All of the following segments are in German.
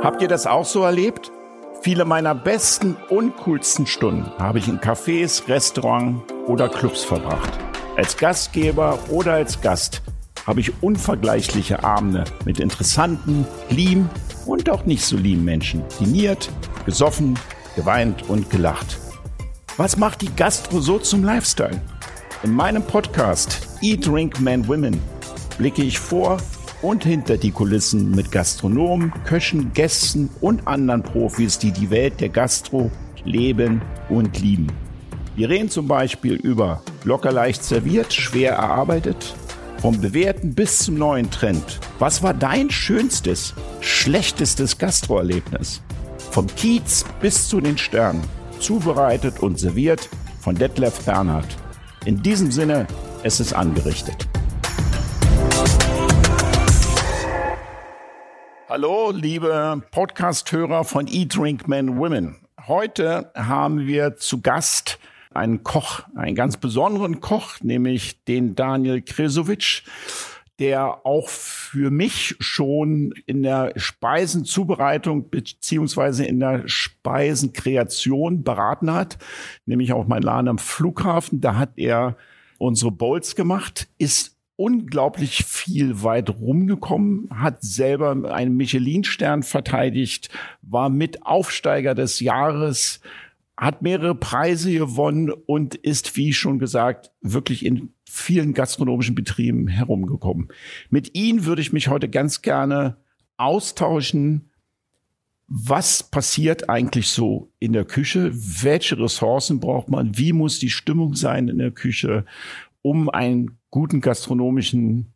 Habt ihr das auch so erlebt? Viele meiner besten und coolsten Stunden habe ich in Cafés, Restaurants oder Clubs verbracht. Als Gastgeber oder als Gast habe ich unvergleichliche Abende mit interessanten, lieben und auch nicht so lieben Menschen diniert, gesoffen, geweint und gelacht. Was macht die Gastro so zum Lifestyle? In meinem Podcast Eat, Drink, Man, Women blicke ich vor und hinter die Kulissen mit Gastronomen, Köchen, Gästen und anderen Profis, die die Welt der Gastro leben und lieben. Wir reden zum Beispiel über locker leicht serviert, schwer erarbeitet, vom bewährten bis zum neuen Trend. Was war dein schönstes, schlechtestes Gastroerlebnis? Vom Kiez bis zu den Sternen. Zubereitet und serviert von Detlef Bernhard. In diesem Sinne, es ist angerichtet. Hallo, liebe Podcast-Hörer von Eat, Drink, Men, Women. Heute haben wir zu Gast einen Koch, einen ganz besonderen Koch, nämlich den Daniel Kresovic, der auch für mich schon in der Speisenzubereitung beziehungsweise in der Speisenkreation beraten hat, nämlich auch mein Laden am Flughafen. Da hat er unsere Bowls gemacht, ist unglaublich viel weit rumgekommen, hat selber einen Michelin-Stern verteidigt, war mit Aufsteiger des Jahres, hat mehrere Preise gewonnen und ist, wie schon gesagt, wirklich in vielen gastronomischen Betrieben herumgekommen. Mit ihm würde ich mich heute ganz gerne austauschen. Was passiert eigentlich so in der Küche? Welche Ressourcen braucht man? Wie muss die Stimmung sein in der Küche? um einen guten gastronomischen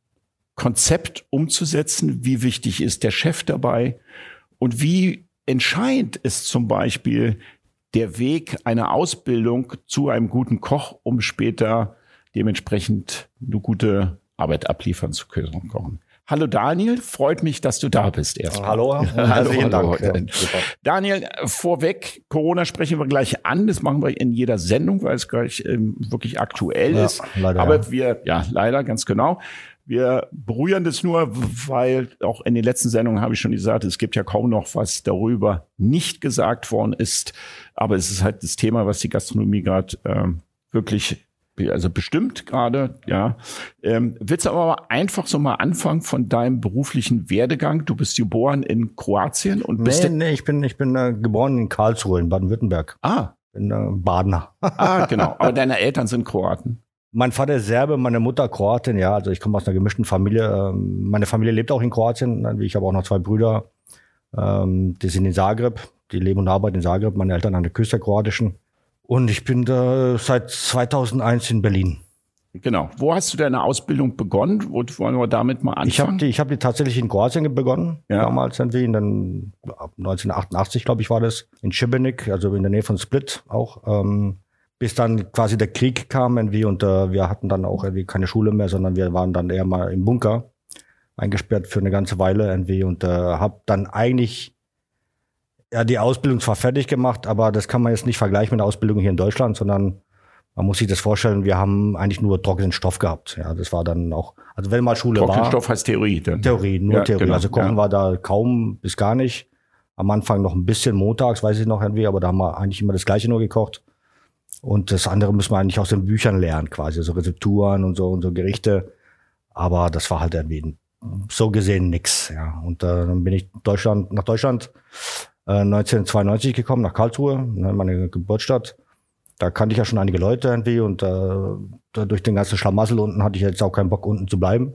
Konzept umzusetzen? Wie wichtig ist der Chef dabei? Und wie entscheidend ist zum Beispiel der Weg einer Ausbildung zu einem guten Koch, um später dementsprechend eine gute Arbeit abliefern zu können? Hallo Daniel, freut mich, dass du da bist erstmal. Hallo, hallo, hallo Dank. Ja, Daniel, vorweg, Corona sprechen wir gleich an, das machen wir in jeder Sendung, weil es gleich ähm, wirklich aktuell ja, ist. Leider, Aber ja. wir, ja, leider, ganz genau. Wir berühren das nur, weil auch in den letzten Sendungen habe ich schon gesagt, es gibt ja kaum noch was darüber nicht gesagt worden ist. Aber es ist halt das Thema, was die Gastronomie gerade ähm, wirklich also bestimmt gerade, ja. Ähm, willst du aber einfach so mal anfangen von deinem beruflichen Werdegang? Du bist geboren in Kroatien und bist. Nee, nee, ich bin, ich bin äh, geboren in Karlsruhe in Baden-Württemberg. Ah. Bin äh, Badener. ah, genau. Aber deine Eltern sind Kroaten. Mein Vater ist Serbe, meine Mutter Kroatin, ja. Also ich komme aus einer gemischten Familie. Ähm, meine Familie lebt auch in Kroatien. Ich habe auch noch zwei Brüder. Ähm, die sind in Zagreb. Die leben und arbeiten in Zagreb. Meine Eltern an der Küste der Kroatischen. Und ich bin da seit 2001 in Berlin. Genau. Wo hast du deine Ausbildung begonnen? Wo wollen wir damit mal anfangen? Ich habe die, ich hab die tatsächlich in Kroatien begonnen. Ja. Damals irgendwie, in den, 1988, glaube ich, war das, in Šibenik, also in der Nähe von Split auch. Ähm, bis dann quasi der Krieg kam irgendwie und äh, wir hatten dann auch irgendwie keine Schule mehr, sondern wir waren dann eher mal im Bunker eingesperrt für eine ganze Weile irgendwie und äh, habe dann eigentlich ja, die Ausbildung zwar fertig gemacht, aber das kann man jetzt nicht vergleichen mit der Ausbildung hier in Deutschland, sondern man muss sich das vorstellen, wir haben eigentlich nur trockenen Stoff gehabt. Ja, das war dann auch, also wenn mal Schule Trockenen war. Stoff heißt Theorie. Dann. Theorie, nur ja, Theorie. Genau, also Kochen ja. war da kaum bis gar nicht. Am Anfang noch ein bisschen montags, weiß ich noch irgendwie, aber da haben wir eigentlich immer das Gleiche nur gekocht. Und das andere müssen wir eigentlich aus den Büchern lernen, quasi, so Rezepturen und so und so Gerichte. Aber das war halt irgendwie so gesehen nix. Ja. Und äh, dann bin ich Deutschland, nach Deutschland 1992 äh, gekommen, nach Karlsruhe, ne, meine Geburtsstadt. Da kannte ich ja schon einige Leute irgendwie und äh, durch den ganzen Schlamassel unten hatte ich jetzt auch keinen Bock, unten zu bleiben.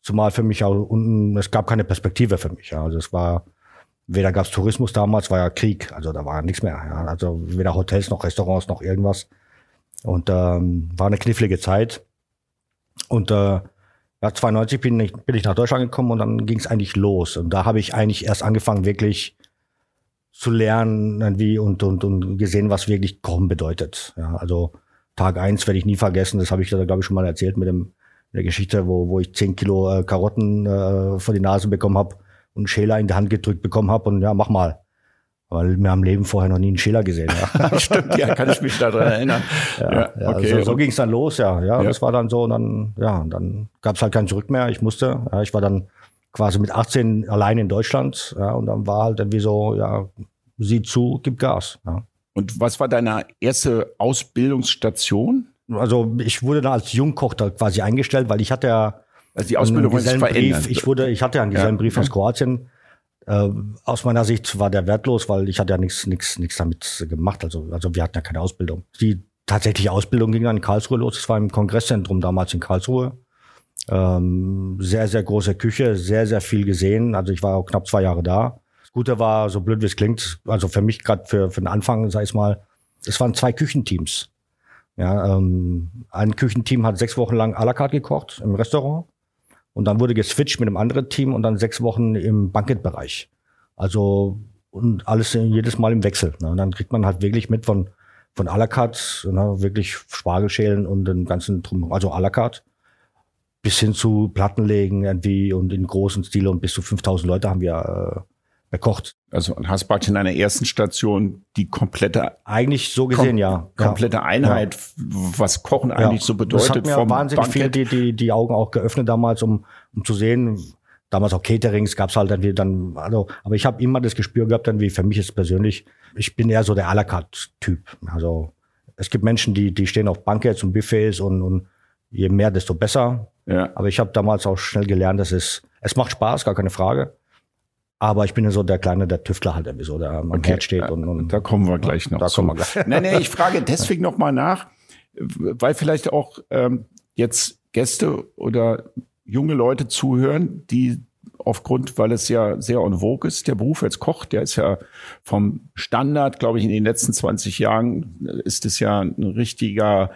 Zumal für mich auch unten, es gab keine Perspektive für mich. Ja. Also es war, weder gab es Tourismus damals, war ja Krieg, also da war ja nichts mehr. Ja. Also weder Hotels noch Restaurants noch irgendwas. Und ähm, war eine knifflige Zeit. Und äh, ja, 92 bin ich, bin ich nach Deutschland gekommen und dann ging es eigentlich los. Und da habe ich eigentlich erst angefangen, wirklich zu lernen irgendwie und, und, und gesehen, was wirklich Kochen bedeutet. Ja, also Tag eins werde ich nie vergessen, das habe ich da, glaube ich, schon mal erzählt mit dem in der Geschichte, wo, wo ich zehn Kilo äh, Karotten äh, vor die Nase bekommen habe und einen Schäler in die Hand gedrückt bekommen habe und ja, mach mal. Weil wir haben Leben vorher noch nie einen Schäler gesehen. Ja. Stimmt, ja, kann ich mich daran erinnern. ja, ja, ja okay. So, so ging es dann los, ja. ja. Ja, das war dann so und dann, ja, und dann gab es halt kein Zurück mehr. Ich musste, ja, ich war dann quasi mit 18 allein in Deutschland. Ja, und dann war halt irgendwie so, ja, sieh zu, gib Gas. Ja. Und was war deine erste Ausbildungsstation? Also ich wurde da als Jungkoch da quasi eingestellt, weil ich hatte ja also die Ausbildung einen Brief, ich wurde, ich hatte ja einen Gesellenbrief ja. aus Kroatien. Äh, aus meiner Sicht war der wertlos, weil ich hatte ja nichts, nichts, nichts damit gemacht. Also, also wir hatten ja keine Ausbildung. Die tatsächliche Ausbildung ging dann in Karlsruhe los. Es war im Kongresszentrum damals in Karlsruhe. Ähm, sehr, sehr große Küche, sehr, sehr viel gesehen. Also ich war auch knapp zwei Jahre da. Das Gute war, so blöd wie es klingt, also für mich gerade für, für den Anfang, sag ich mal, es waren zwei Küchenteams. Ja, ähm, ein Küchenteam hat sechs Wochen lang à la carte gekocht im Restaurant. Und dann wurde geswitcht mit einem anderen Team und dann sechs Wochen im Bankettbereich. Also und alles jedes Mal im Wechsel. Ne? Und dann kriegt man halt wirklich mit von von à la carte, ne? wirklich Spargelschälen und den ganzen Drum, also à la carte bis hin zu Plattenlegen irgendwie und in großen Stil und bis zu 5000 Leute haben wir äh, bekocht. Also hast praktisch in einer ersten Station die komplette eigentlich so gesehen kom ja komplette Einheit, ja. was Kochen eigentlich ja. so bedeutet. Das hat mir vom wahnsinnig Bankett. viel die, die die Augen auch geöffnet damals, um um zu sehen. Damals auch Caterings gab's halt dann wie dann also aber ich habe immer das Gespür gehabt dann wie für mich ist persönlich ich bin eher so der à la carte Typ. Also es gibt Menschen, die die stehen auf Banketts und Buffets und und je mehr desto besser. Ja. Aber ich habe damals auch schnell gelernt, dass es es macht Spaß, gar keine Frage. Aber ich bin ja so der Kleine, der Tüftler halt irgendwie so, der am okay. Herd steht. Und, und, da kommen wir gleich noch da zu. Kommen wir gleich. nein, nein, ich frage deswegen noch mal nach, weil vielleicht auch ähm, jetzt Gäste oder junge Leute zuhören, die aufgrund, weil es ja sehr en vogue ist, der Beruf als Koch, der ist ja vom Standard, glaube ich, in den letzten 20 Jahren ist es ja ein richtiger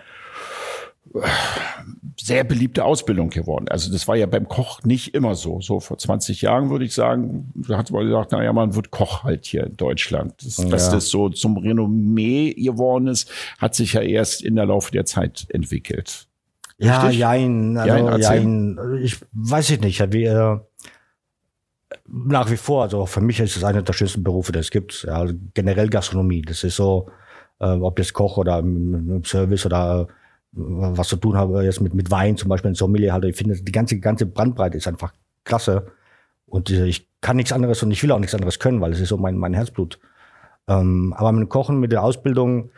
sehr beliebte Ausbildung geworden. Also das war ja beim Koch nicht immer so. So vor 20 Jahren würde ich sagen, da hat man gesagt, naja, man wird Koch halt hier in Deutschland. Das, ja. Dass das so zum Renommee geworden ist, hat sich ja erst in der Laufe der Zeit entwickelt. Ja, Richtig? jein, also, jein, ich weiß ich nicht, wie, äh, nach wie vor, also für mich ist es einer der schönsten Berufe, die es gibt. Ja, also generell Gastronomie, das ist so, äh, ob jetzt Koch oder Service oder was zu tun habe jetzt mit, mit Wein, zum Beispiel ein Sommelier halt. Ich finde, die ganze, ganze Brandbreite ist einfach klasse. Und ich kann nichts anderes und ich will auch nichts anderes können, weil es ist so mein, mein Herzblut. Ähm, aber mit dem Kochen, mit der Ausbildung,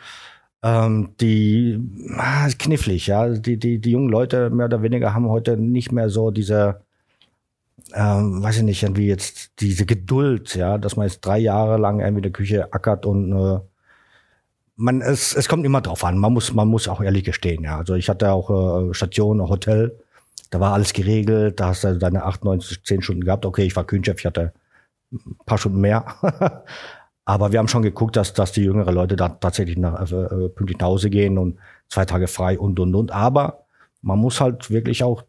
ähm, die ah, ist knifflig, ja. Die, die, die jungen Leute mehr oder weniger haben heute nicht mehr so diese, ähm, weiß ich nicht, irgendwie jetzt diese Geduld, ja, dass man jetzt drei Jahre lang irgendwie in der Küche ackert und äh, man, es, es kommt immer drauf an. Man muss, man muss auch ehrlich gestehen, ja. Also ich hatte auch äh, Station, Hotel, da war alles geregelt, da hast du deine 8, 9, 10 Stunden gehabt. Okay, ich war Kühnchef, ich hatte ein paar Stunden mehr. Aber wir haben schon geguckt, dass, dass die jüngeren Leute da tatsächlich nach, äh, äh, pünktlich nach Hause gehen und zwei Tage frei und, und, und. Aber man muss halt wirklich auch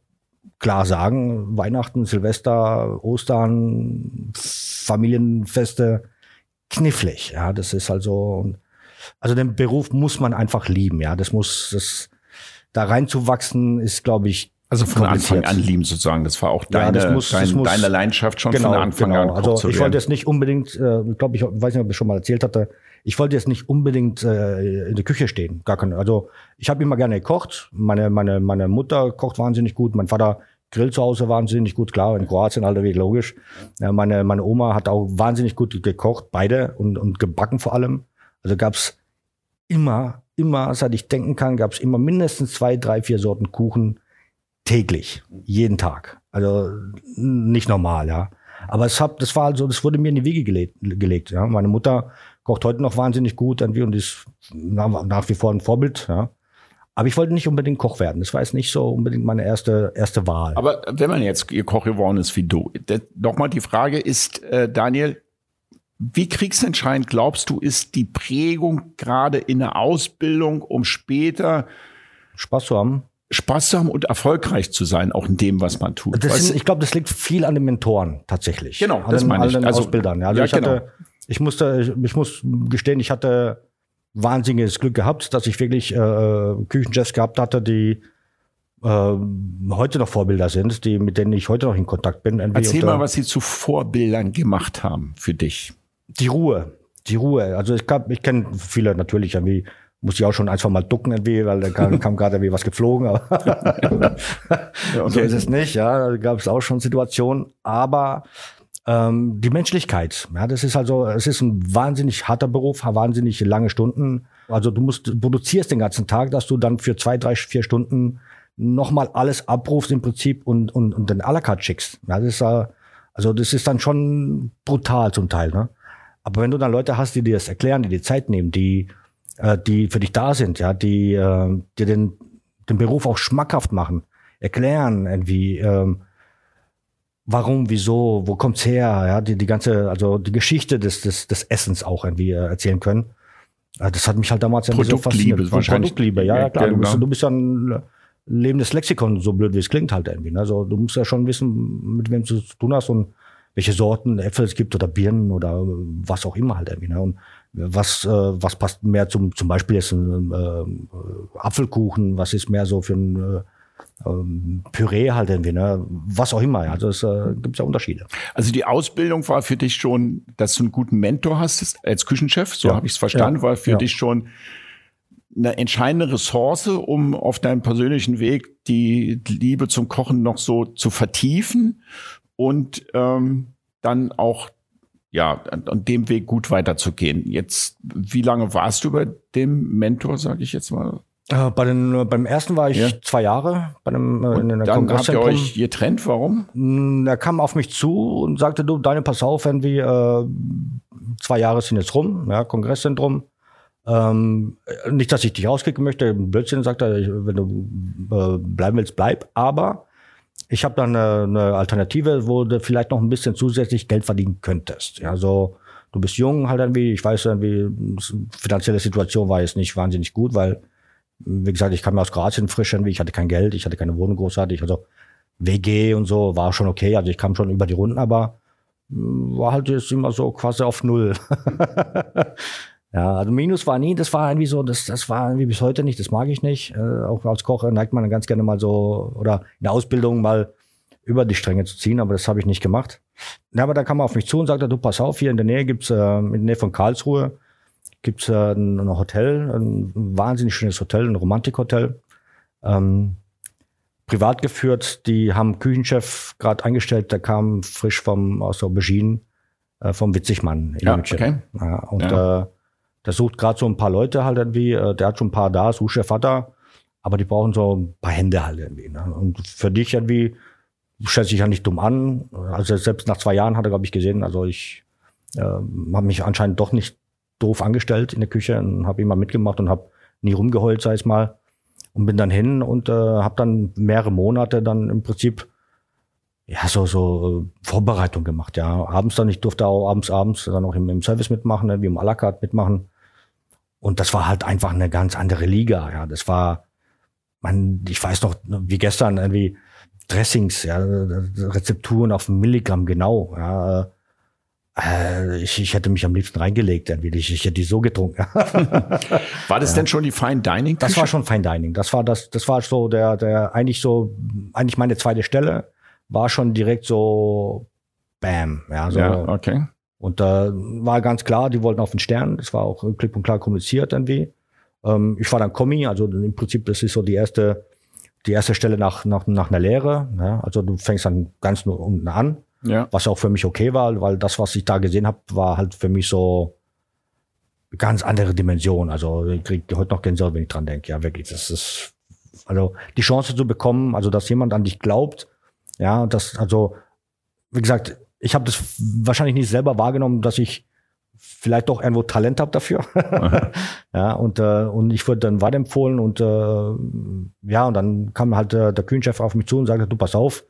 klar sagen, Weihnachten, Silvester, Ostern, Familienfeste, knifflig. Ja, das ist also, also den Beruf muss man einfach lieben, ja. Das muss, das, da reinzuwachsen ist, glaube ich, also von Anfang an lieben sozusagen. Das war auch deine, ja, muss, dein, muss, deine Leidenschaft schon genau, von Anfang genau. an. Also ich wollte jetzt nicht unbedingt, äh, ich glaube, ich weiß nicht, ob ich schon mal erzählt hatte, ich wollte jetzt nicht unbedingt äh, in der Küche stehen. Gar keine. Also ich habe immer gerne gekocht. Meine, meine, meine Mutter kocht wahnsinnig gut. Mein Vater grillt zu Hause wahnsinnig gut, klar, in Kroatien, alter Weg, logisch. Ja, meine, meine Oma hat auch wahnsinnig gut gekocht, beide und, und gebacken vor allem. Also gab's immer, immer, seit ich denken kann, gab es immer mindestens zwei, drei, vier Sorten Kuchen täglich, jeden Tag. Also nicht normal, ja. Aber es hab, das war also, das wurde mir in die Wege gelegt. gelegt ja. Meine Mutter kocht heute noch wahnsinnig gut und ist nach, wie vor ein Vorbild, ja. Aber ich wollte nicht unbedingt Koch werden. Das war jetzt nicht so unbedingt meine erste, erste Wahl. Aber wenn man jetzt Koch geworden ist wie du, nochmal die Frage ist, äh, Daniel, wie kriegsentscheidend glaubst du, ist die Prägung gerade in der Ausbildung, um später Spaß zu haben? Spaß zu haben und erfolgreich zu sein, auch in dem, was man tut. Sind, ich glaube, das liegt viel an den Mentoren tatsächlich. Genau, an das den, meine ich. Also, Ausbildern. Also ja, ich genau. hatte, ich musste, ich, ich muss gestehen, ich hatte wahnsinniges Glück gehabt, dass ich wirklich äh, Küchenchefs gehabt hatte, die äh, heute noch Vorbilder sind, die mit denen ich heute noch in Kontakt bin. Erzähl mal, was sie zu Vorbildern gemacht haben für dich die Ruhe, die Ruhe. Also ich ich kenne viele natürlich, wie musste ich auch schon ein, zwei Mal ducken irgendwie, weil da kam, kam gerade irgendwie was geflogen. Aber okay. so ist es nicht, ja. Da gab es auch schon Situationen. Aber ähm, die Menschlichkeit, ja, das ist also, es ist ein wahnsinnig harter Beruf, wahnsinnig lange Stunden. Also du musst, du produzierst den ganzen Tag, dass du dann für zwei, drei, vier Stunden nochmal alles abrufst im Prinzip und, und, und den à la carte schickst. Ja, das ist, also das ist dann schon brutal zum Teil. Ne? Aber wenn du dann Leute hast, die dir das erklären, die die Zeit nehmen, die, äh, die für dich da sind, ja, die äh, dir den, den Beruf auch schmackhaft machen, erklären irgendwie, ähm, warum, wieso, wo kommt's her, ja, die, die ganze, also die Geschichte des, des, des Essens auch irgendwie äh, erzählen können. Äh, das hat mich halt damals ja so fasziniert. Wahrscheinlich. Produktliebe, ja, ja klar. Genau. Du, bist, du bist ja ein lebendes Lexikon, so blöd wie es klingt halt irgendwie. Ne? Also du musst ja schon wissen, mit wem du zu tun hast und welche Sorten Äpfel es gibt oder Birnen oder was auch immer halt irgendwie. Ne? Und was, äh, was passt mehr zum, zum Beispiel jetzt ein äh, Apfelkuchen, was ist mehr so für ein äh, ähm, Püree halt irgendwie, ne? was auch immer. Also es äh, gibt ja Unterschiede. Also die Ausbildung war für dich schon, dass du einen guten Mentor hast als Küchenchef, so ja. habe ich es verstanden, ja. war für ja. dich schon eine entscheidende Ressource, um auf deinem persönlichen Weg die Liebe zum Kochen noch so zu vertiefen und ähm, dann auch ja an dem Weg gut weiterzugehen. Jetzt, wie lange warst du bei dem Mentor, sage ich jetzt mal? Äh, bei den, beim ersten war ich ja. zwei Jahre bei einem äh, in Dann habt ihr euch getrennt, warum? Hm, er kam auf mich zu und sagte, du, deine, pass auf, irgendwie, äh, zwei Jahre sind jetzt rum, ja, Kongresszentrum. Ähm, nicht, dass ich dich auskicken möchte, Blödsinn sagt er, wenn du äh, bleiben willst, bleib. Aber ich habe dann eine, eine, Alternative, wo du vielleicht noch ein bisschen zusätzlich Geld verdienen könntest. Ja, so du bist jung halt irgendwie, ich weiß irgendwie, finanzielle Situation war jetzt nicht wahnsinnig gut, weil, wie gesagt, ich kam aus Kroatien frisch irgendwie, ich hatte kein Geld, ich hatte keine Wohnung großartig, also WG und so war schon okay, also ich kam schon über die Runden, aber war halt jetzt immer so quasi auf Null. Ja, also Minus war nie, das war irgendwie so, das, das war irgendwie bis heute nicht, das mag ich nicht. Äh, auch als Koch neigt man dann ganz gerne mal so, oder in der Ausbildung mal über die Stränge zu ziehen, aber das habe ich nicht gemacht. Ja, aber da kam er auf mich zu und sagte, du pass auf, hier in der Nähe gibt's äh, in der Nähe von Karlsruhe, gibt's äh, ein, ein Hotel, ein wahnsinnig schönes Hotel, ein Romantikhotel. Ähm, privat geführt, die haben Küchenchef gerade eingestellt, der kam frisch vom aus der Aubergine äh, vom Witzigmann in ja, München. Okay. Ja, und ja. Äh, der sucht gerade so ein paar Leute halt irgendwie, äh, der hat schon ein paar da, Suchchef hat er, aber die brauchen so ein paar Hände halt irgendwie. Ne? Und für dich irgendwie stellt sich ja nicht dumm an. Also selbst nach zwei Jahren hat er, glaube ich, gesehen, also ich äh, habe mich anscheinend doch nicht doof angestellt in der Küche und habe immer mitgemacht und habe nie rumgeheult, sei es mal. Und bin dann hin und äh, habe dann mehrere Monate dann im Prinzip ja so so äh, Vorbereitung gemacht. Ja, abends dann, ich durfte auch abends abends dann auch im, im Service mitmachen, ne, wie im à la carte mitmachen. Und das war halt einfach eine ganz andere Liga. Ja, das war, man, ich weiß noch, wie gestern irgendwie Dressings, ja, Rezepturen auf Milligramm genau. Ja, äh, ich, ich hätte mich am liebsten reingelegt, irgendwie. Ich, ich hätte die so getrunken. war das ja. denn schon die Fine Dining? -Küche? Das war schon Fine Dining. Das war das, das war so der, der eigentlich so, eigentlich meine zweite Stelle war schon direkt so, bam, ja, so. Ja, okay. Und da war ganz klar, die wollten auf den Stern. Das war auch klipp und klar kommuniziert irgendwie. Ähm, ich war dann Kommi, also im Prinzip, das ist so die erste, die erste Stelle nach, nach, nach einer Lehre. Ja? Also du fängst dann ganz nur unten an. Ja. Was auch für mich okay war, weil das, was ich da gesehen habe, war halt für mich so ganz andere Dimension. Also ich kriege heute noch Gänsehaut, wenn ich dran denke. Ja, wirklich. Das ist also die Chance zu bekommen, also dass jemand an dich glaubt, ja, das also wie gesagt, ich habe das wahrscheinlich nicht selber wahrgenommen, dass ich vielleicht doch irgendwo Talent habe dafür. ja, und, äh, und ich wurde dann weiterempfohlen und äh, ja, und dann kam halt äh, der Kühnchef auf mich zu und sagte, du pass auf,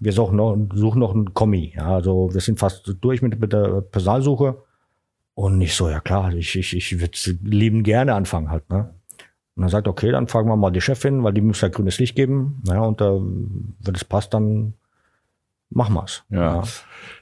wir suchen noch, suchen noch einen Kommi. Ja, also wir sind fast durch mit, mit der Personalsuche. Und ich so, ja klar, ich, ich, ich würde lieben gerne anfangen halt. Ne? Und dann sagt, okay, dann fragen wir mal die Chefin, weil die muss ja grünes Licht geben. Ja, und äh, wenn es passt, dann machen wir's. Ja. ja.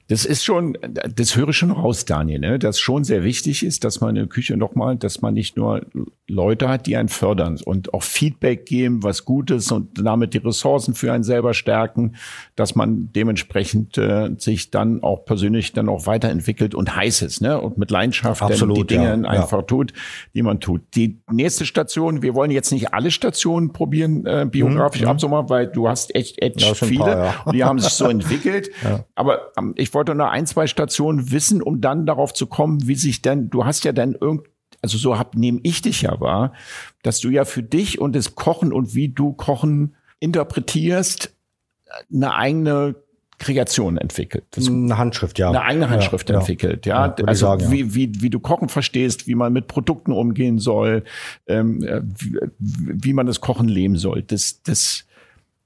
Das ist schon, das höre ich schon raus, Daniel, ne? dass schon sehr wichtig ist, dass man in der Küche nochmal, dass man nicht nur Leute hat, die einen fördern und auch Feedback geben, was gut ist und damit die Ressourcen für einen selber stärken, dass man dementsprechend äh, sich dann auch persönlich dann auch weiterentwickelt und heiß ist ne? und mit Leidenschaft Absolut, die Dinge ja, einfach ja. tut, die man tut. Die nächste Station, wir wollen jetzt nicht alle Stationen probieren, äh, biografisch mhm. abzumachen, weil du hast echt, echt ja, viele paar, und die haben sich so entwickelt. Aber ähm, ich wollte nur ein, zwei Stationen wissen, um dann darauf zu kommen, wie sich denn, du hast ja dann irgend, also so hab, nehme ich dich ja wahr, dass du ja für dich und das Kochen und wie du Kochen interpretierst, eine eigene Kreation entwickelt. Das eine Handschrift, ja. Eine eigene Handschrift ja, entwickelt, ja. ja also sagen, wie, wie, wie du Kochen verstehst, wie man mit Produkten umgehen soll, ähm, äh, wie, wie man das Kochen leben soll. Das, das,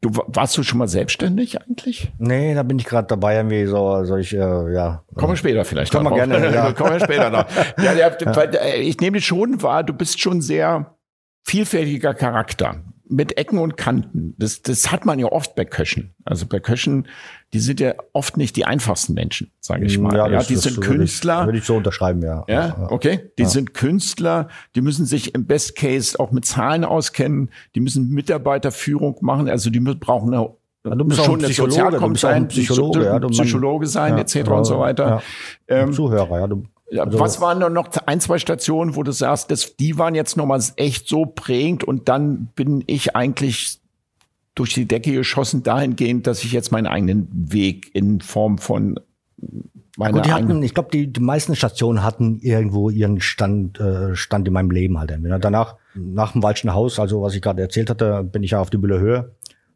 Du warst du schon mal selbstständig eigentlich? Nee, da bin ich gerade dabei, irgendwie so solche, äh, ja. Kommen wir später vielleicht. Kommen wir gerne. Ja. Kommen wir später noch. Ja, ja, ja. Äh, ich nehme schon wahr, du bist schon sehr vielfältiger Charakter mit Ecken und Kanten. Das, das hat man ja oft bei Köchen. Also bei Köchen, die sind ja oft nicht die einfachsten Menschen, sage ich mal. Ja, das, ja die sind Künstler. Würde ich, würde ich so unterschreiben, ja. Ja, okay. Die ja. sind Künstler, die müssen sich im Best Case auch mit Zahlen auskennen, die müssen Mitarbeiterführung machen, also die brauchen eine ja, du bist schon ein Psychologe, du bist sein, Psychologe, ja, Psychologe sein, ja, etc. und so weiter. Ähm, Zuhörer, ja. Du, also, Was waren dann noch ein, zwei Stationen, wo du sagst, das, die waren jetzt nochmal echt so prägend und dann bin ich eigentlich durch die Decke geschossen dahingehend, dass ich jetzt meinen eigenen Weg in Form von meiner Gut, die hatten, ich glaube, die, die meisten Stationen hatten irgendwo ihren Stand, äh, Stand in meinem Leben halt. Danach, nach dem Waldschen Haus, also was ich gerade erzählt hatte, bin ich ja auf die Bühler Höhe.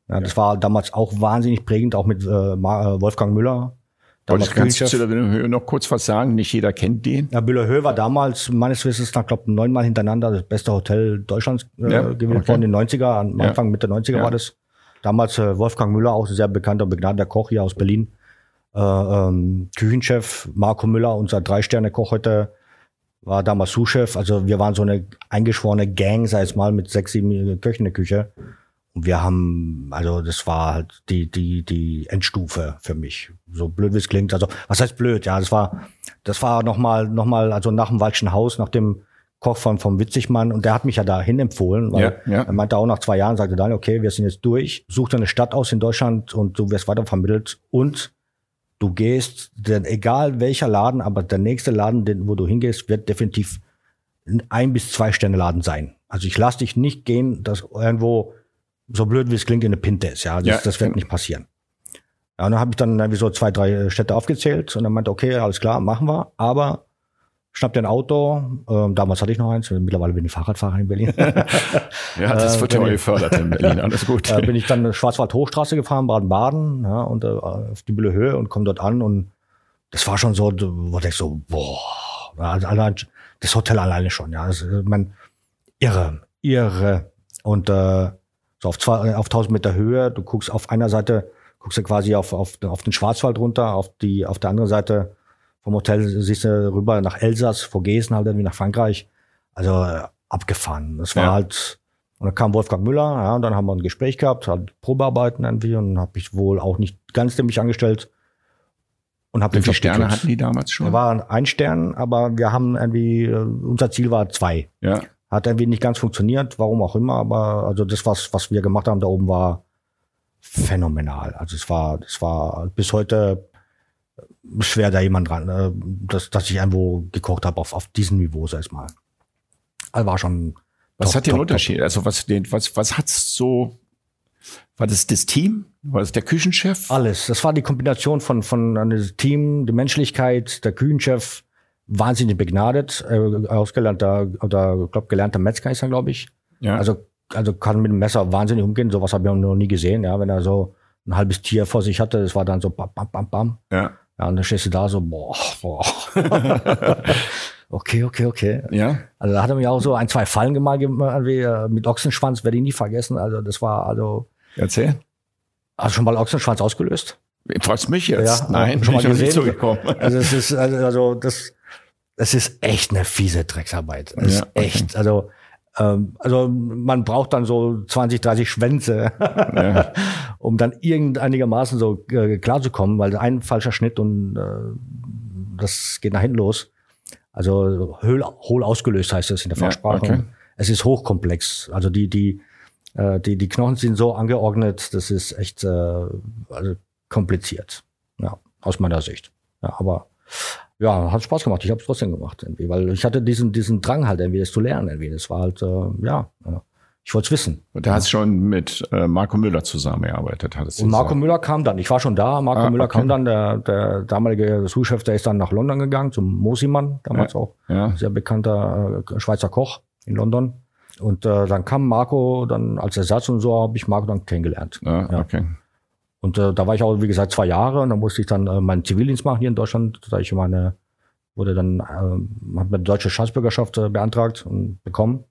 Ja, das war damals auch wahnsinnig prägend, auch mit äh, Wolfgang Müller, Damals kannst du zu der Höhe noch kurz was sagen? Nicht jeder kennt den. Ja, Bühler-Höhe war damals meines Wissens nach, glaube neunmal hintereinander das beste Hotel Deutschlands äh, ja, gewählt okay. worden in den 90er, am Anfang ja. Mitte 90er ja. war das. Damals äh, Wolfgang Müller, auch sehr bekannter, begnadeter Koch hier aus Berlin. Äh, ähm, Küchenchef Marco Müller, unser Drei-Sterne-Koch heute, war damals Sous-Chef. Also wir waren so eine eingeschworene Gang, sei es mal, mit sechs, sieben Köchen in der Küche. Und wir haben, also das war halt die, die, die Endstufe für mich. So blöd wie es klingt. Also, was heißt blöd? Ja, das war, das war nochmal, nochmal, also nach dem Waldschen Haus, nach dem Koch von, vom Witzigmann. Und der hat mich ja dahin empfohlen, weil ja, ja. er meinte auch nach zwei Jahren, sagte Daniel, okay, wir sind jetzt durch. Such dir eine Stadt aus in Deutschland und du wirst weitervermittelt und du gehst, denn egal welcher Laden, aber der nächste Laden, den, wo du hingehst, wird definitiv ein bis zwei Sterne Laden sein. Also ich lass dich nicht gehen, dass irgendwo so blöd wie es klingt, in eine Pinte ist. Ja, das, ja. das wird nicht passieren. Ja, und dann habe ich dann irgendwie so zwei, drei Städte aufgezählt und dann meinte, okay, alles klar, machen wir, aber schnapp dir ein Auto. Ähm, damals hatte ich noch eins, mittlerweile bin ich Fahrradfahrer in Berlin. ja, das wird ja mal gefördert in Berlin, alles gut. Äh, bin ich dann Schwarzwald-Hochstraße gefahren, Baden-Baden, ja, und äh, auf die Bühne Höhe und komme dort an und das war schon so, wo ich so, boah, also allein, das Hotel alleine schon, ja, das, man, irre, irre. Und äh, so auf, zwei, auf 1000 Meter Höhe. Du guckst auf einer Seite, guckst du quasi auf, auf, auf den Schwarzwald runter, auf die, auf der anderen Seite vom Hotel siehst du rüber nach Elsass, vor Gesen halt irgendwie nach Frankreich. Also äh, abgefahren. Das war ja. halt, und dann kam Wolfgang Müller, ja, und dann haben wir ein Gespräch gehabt, halt Probearbeiten irgendwie und habe ich wohl auch nicht ganz dämlich angestellt. Und hab Wie viele Sterne gekriegt. hatten die damals schon? Wir waren ein Stern, aber wir haben irgendwie, äh, unser Ziel war zwei. Ja. Hat irgendwie nicht ganz funktioniert, warum auch immer, aber also das, was, was wir gemacht haben da oben, war phänomenal. Also es war, es war bis heute schwer, da jemand dran, äh, dass, dass ich irgendwo gekocht habe auf, auf diesem Niveau, sag ich mal. Also war schon. Was top, hat den Unterschied? Top. Also was, was, was hat's so war das das Team? War das der Küchenchef? Alles. Das war die Kombination von, von dem Team, die Menschlichkeit, der Küchenchef, wahnsinnig begnadet, äh, ausgelernter oder glaub gelernter Metzger ist er, glaube ich. Ja. Also also kann mit dem Messer wahnsinnig umgehen. Sowas habe ich noch nie gesehen. Ja, wenn er so ein halbes Tier vor sich hatte, das war dann so bam bam bam bam. Ja. Ja, und dann stehst du da so boah boah. okay, okay, okay. Ja. Also da hat er mir auch so ein zwei Fallen gemalt äh, mit Ochsenschwanz, werde ich nie vergessen. Also das war also. Erzähl. Hast du schon mal Ochsenschwanz ausgelöst? Fragst mich jetzt? Ja, Nein, schon mal gesehen. So gekommen. Also es ist also, also das das ist echt eine fiese Drecksarbeit. Das ja, ist echt, okay. also ähm, also man braucht dann so 20, 30 Schwänze. Ja. um dann irgend einigermaßen so äh, klarzukommen, weil ein falscher Schnitt und äh, das geht nach hinten los. Also hohl, hohl ausgelöst heißt das in der Fachsprache. Ja, okay. Es ist hochkomplex. Also die, die, äh, die, die Knochen sind so angeordnet, das ist echt äh, also kompliziert. Ja, aus meiner Sicht. Ja, aber ja, hat Spaß gemacht. Ich habe es trotzdem gemacht, irgendwie, weil ich hatte diesen diesen Drang halt irgendwie, das zu lernen. Irgendwie. Das war halt äh, ja. Ich wollte es wissen. Und da hast du schon mit äh, Marco Müller zusammengearbeitet, hattest du Und Marco gesagt. Müller kam dann. Ich war schon da. Marco ah, Müller okay. kam dann. Der, der damalige Schulchef, der ist dann nach London gegangen zum Mosimann, damals ja. auch ja. sehr bekannter äh, Schweizer Koch in London. Und äh, dann kam Marco dann als Ersatz und so habe ich Marco dann kennengelernt. Ah, ja. Okay. Und äh, da war ich auch, wie gesagt, zwei Jahre und dann musste ich dann äh, meinen Zivildienst machen hier in Deutschland. Da ich meine, wurde dann, äh, hat mir deutsche Staatsbürgerschaft äh, beantragt und bekommen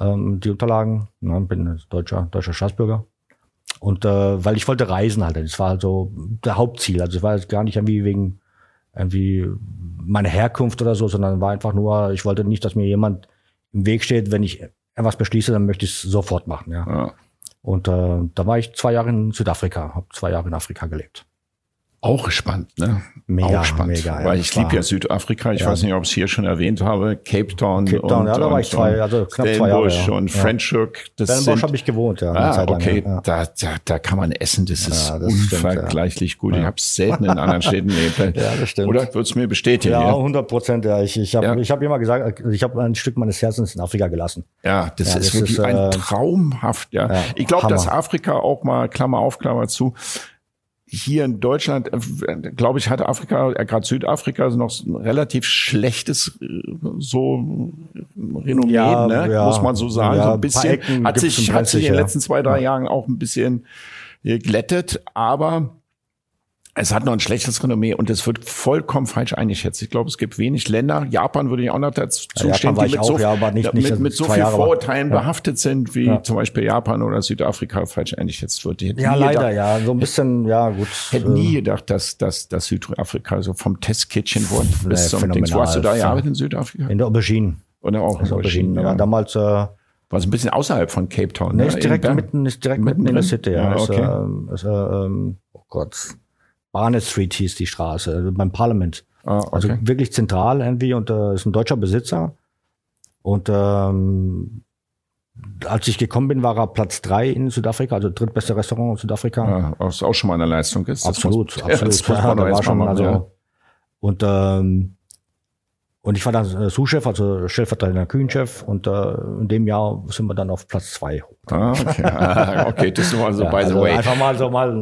ähm, die Unterlagen. Ja, bin deutscher, deutscher Staatsbürger. Und äh, weil ich wollte reisen halt, das war halt so der Hauptziel. Also es war jetzt gar nicht irgendwie wegen irgendwie meine Herkunft oder so, sondern war einfach nur, ich wollte nicht, dass mir jemand im Weg steht, wenn ich etwas beschließe, dann möchte ich es sofort machen. Ja. ja. Und äh, da war ich zwei Jahre in Südafrika, habe zwei Jahre in Afrika gelebt. Auch spannend, ne? Mega, auch spannend. Mega, ja, Weil ich liebe ja Südafrika. Ich ja. weiß nicht, ob ich es hier schon erwähnt habe. Cape Town, Cape Town und, ja, da war ich zwei, also knapp zwei Jahre. Ja. und Frenchhoek. Das Stellenbosch habe ich gewohnt, ja. Ah, okay, ja. Da, da, da kann man essen. Das ist das unvergleichlich stimmt, gut. Ich habe es selten in anderen Städten erlebt. ja, das stimmt. Oder würdest du mir bestätigen? Ja, 100 Prozent. Ja, ich, ich habe ich hab immer gesagt, ich habe ein Stück meines Herzens in Afrika gelassen. Ja, das ist das wirklich ist, ein äh, traumhaft. Ja, ich glaube, dass Afrika auch mal Klammer auf Klammer zu hier in Deutschland, äh, glaube ich, hatte Afrika, äh, gerade Südafrika, noch ein relativ schlechtes äh, so Renommee, ja, ne? Ja, muss man so sagen. Ja, so ein bisschen hat sich, hat sich in den letzten zwei, drei Jahren auch ein bisschen geglättet, aber es hat noch ein schlechtes Renommee und es wird vollkommen falsch eingeschätzt. Ich glaube, es gibt wenig Länder, Japan würde ich auch noch dazu ja, stehen, die mit, auch, so, ja, nicht, nicht mit, mit so viel Vorurteilen ja. behaftet sind, wie ja. zum Beispiel Japan oder Südafrika falsch eingeschätzt wird. Ja, leider, gedacht, ja, so ein bisschen, ja, gut. Hätte nie äh, gedacht, dass, dass, dass Südafrika so vom Testkitchen wurde bis zum Dings. Wo hast du da gearbeitet in Südafrika? In der Aubergine. Oder auch in der Aubergine, ja. Damals, äh, war so ein bisschen außerhalb von Cape Town. Nee, ne? ist direkt mitten, ist direkt mitten, mitten in der City, ja. ja okay. ist, äh, ist, äh, ähm, oh Gott Barnett Street hieß die Straße, also beim Parlament. Ah, okay. Also wirklich zentral irgendwie und äh, ist ein deutscher Besitzer. Und ähm, als ich gekommen bin, war er Platz drei in Südafrika, also drittbeste Restaurant in Südafrika. Ja, was auch schon mal eine Leistung ist. Absolut, muss, absolut. Ja, war schon, machen, also, ja. Und ähm, und ich war dann äh, Sous-Chef, also stellvertretender Küchenchef. Und äh, in dem Jahr sind wir dann auf Platz zwei. Ah, okay. Ah, okay, das ist mal so, ja, by the also way. Einfach mal so mal,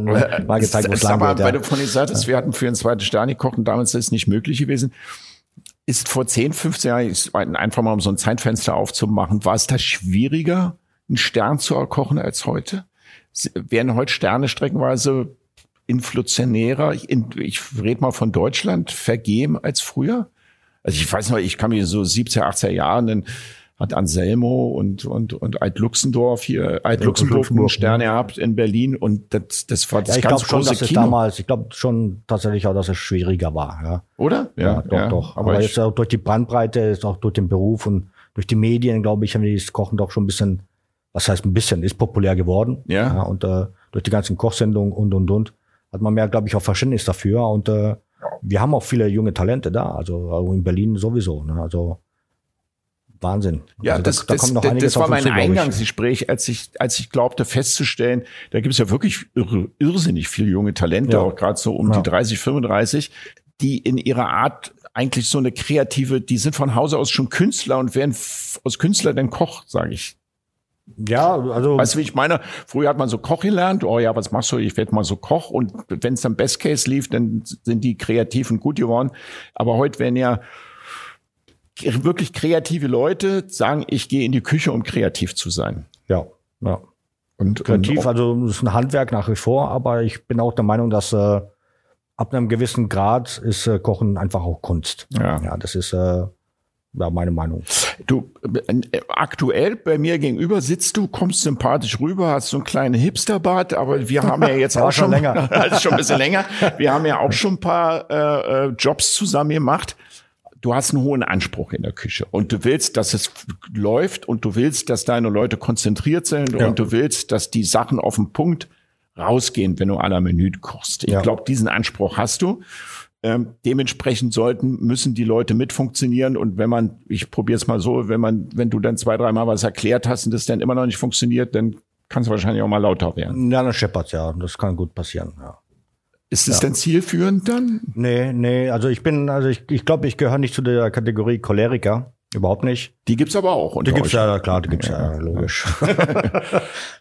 mal gezeigt, wo es lang geht. Weil du von sagtest, ja. wir hatten für ein zweites Stern gekocht und damals ist es nicht möglich gewesen. Ist vor 10, 15 Jahren, einfach mal um so ein Zeitfenster aufzumachen, war es da schwieriger, einen Stern zu erkochen als heute? Werden heute Sterne streckenweise inflationärer, ich rede mal von Deutschland, vergeben als früher? Also ich weiß noch, ich kann mir so 17, 18 Jahren, dann hat Anselmo und, und, und Alt Luxendorf hier, Alt Luxemburg einen Stern gehabt in Berlin und das, das war das ja, ich ganz große schon, dass Kino. Es damals, ich glaube schon tatsächlich auch, dass es schwieriger war. Ja. Oder? Ja, ja doch, ja, doch. Aber, aber jetzt auch durch die Bandbreite, ist auch durch den Beruf und durch die Medien, glaube ich, haben die das Kochen doch schon ein bisschen, was heißt ein bisschen, ist populär geworden. Ja. ja und äh, durch die ganzen Kochsendungen und und und hat man mehr, glaube ich, auch Verständnis dafür und äh, wir haben auch viele junge Talente da, also in Berlin sowieso. Ne? Also Wahnsinn. Ja, also das, da, da das, das war mein zu, Eingangsgespräch, als ich, als ich glaubte festzustellen, da gibt es ja wirklich irr, irrsinnig viele junge Talente, ja. auch gerade so um ja. die 30, 35, die in ihrer Art eigentlich so eine kreative, die sind von Hause aus schon Künstler und werden aus Künstler dann Koch, sage ich. Ja, also. Weißt du, wie ich meine? Früher hat man so Koch gelernt. Oh ja, was machst du? Ich werde mal so Koch. Und wenn es dann Best Case lief, dann sind die Kreativen gut geworden. Aber heute werden ja wirklich kreative Leute sagen, ich gehe in die Küche, um kreativ zu sein. Ja, ja. Und, kreativ, und also das ist ein Handwerk nach wie vor, aber ich bin auch der Meinung, dass äh, ab einem gewissen Grad ist äh, Kochen einfach auch Kunst. Ja, ja das ist äh, ja, meine Meinung. Du, aktuell bei mir gegenüber sitzt du, kommst sympathisch rüber, hast so einen kleinen Hipsterbart, aber wir haben ja jetzt auch schon länger, also schon ein bisschen länger. Wir haben ja auch schon ein paar äh, äh, Jobs zusammen gemacht. Du hast einen hohen Anspruch in der Küche und du willst, dass es läuft und du willst, dass deine Leute konzentriert sind ja. und du willst, dass die Sachen auf den Punkt rausgehen, wenn du à la Menü kochst. Ich Ja. glaube, diesen Anspruch hast du. Ähm, dementsprechend sollten, müssen die Leute mit funktionieren. Und wenn man, ich probiere es mal so, wenn man, wenn du dann zwei, dreimal was erklärt hast und das dann immer noch nicht funktioniert, dann kann es wahrscheinlich auch mal lauter werden. Ja, dann scheppert's, ja. Das kann gut passieren, ja. Ist es denn zielführend dann? Nee, nee, also ich bin, also ich, ich glaube, ich gehöre nicht zu der Kategorie Choleriker. Überhaupt nicht. Die gibt's aber auch. Die unter gibt's euch. ja, klar, die gibt's ja, logisch.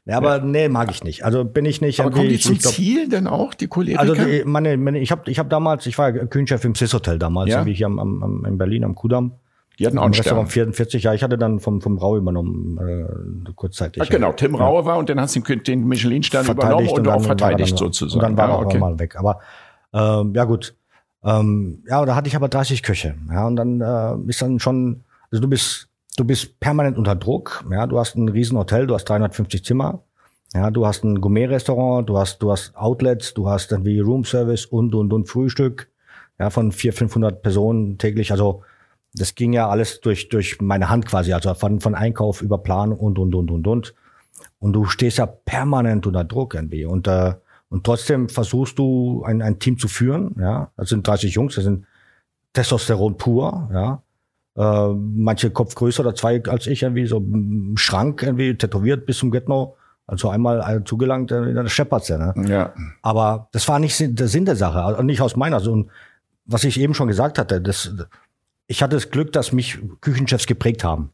ja, aber nee, mag ich nicht. Also bin ich nicht. Aber kommen die irgendwie- zum ich glaub- Ziel denn auch, die Choleriker? Also die, meine, meine, ich habe ich hab damals, ich war ja Küchenchef im Sis Hotel damals, Ja. irgendwie hier am, am, in Berlin am Kudamm. die hatten auch einen Stern. Restaurant 44, ja, ich hatte dann vom, vom Rau übernommen, äh, kurzzeitig. Ah, genau, Tim Raue war und dann hast du den, Michelin-Stern übernommen und, dann auch er verteidigt dann, sozusagen. Und dann war Ja, er auch okay. mal weg. Aber ähm, ja gut. Ähm, ja, da hatte ich aber 30 Köche. Ja, und dann äh, ist dann schon, also du bist, du bist permanent unter Druck. Ja, du hast ein Riesenhotel, du hast 350 Zimmer. Ja, du hast ein Gourmet-Restaurant, du hast, du hast Outlets, du hast dann wie Roomservice und und und Frühstück. Ja, von 400, 500 Personen täglich. Also das ging ja alles durch durch meine Hand quasi, also von von Einkauf über Plan und und und und und. Und du stehst ja permanent unter Druck irgendwie. Und, äh, und trotzdem versuchst du ein, ein Team zu führen. Ja, das sind 30 Jungs, das sind Testosteron pur. Ja, äh, manche Kopf größer oder zwei als ich irgendwie so im Schrank irgendwie tätowiert bis zum Getno. Also einmal zugelangt, äh, dann scheppert's ja. Ne? Ja, Aber das war nicht der Sinn der Sache, also nicht aus meiner. So, und was ich eben schon gesagt hatte, das, ich hatte das Glück, dass mich Küchenchefs geprägt haben.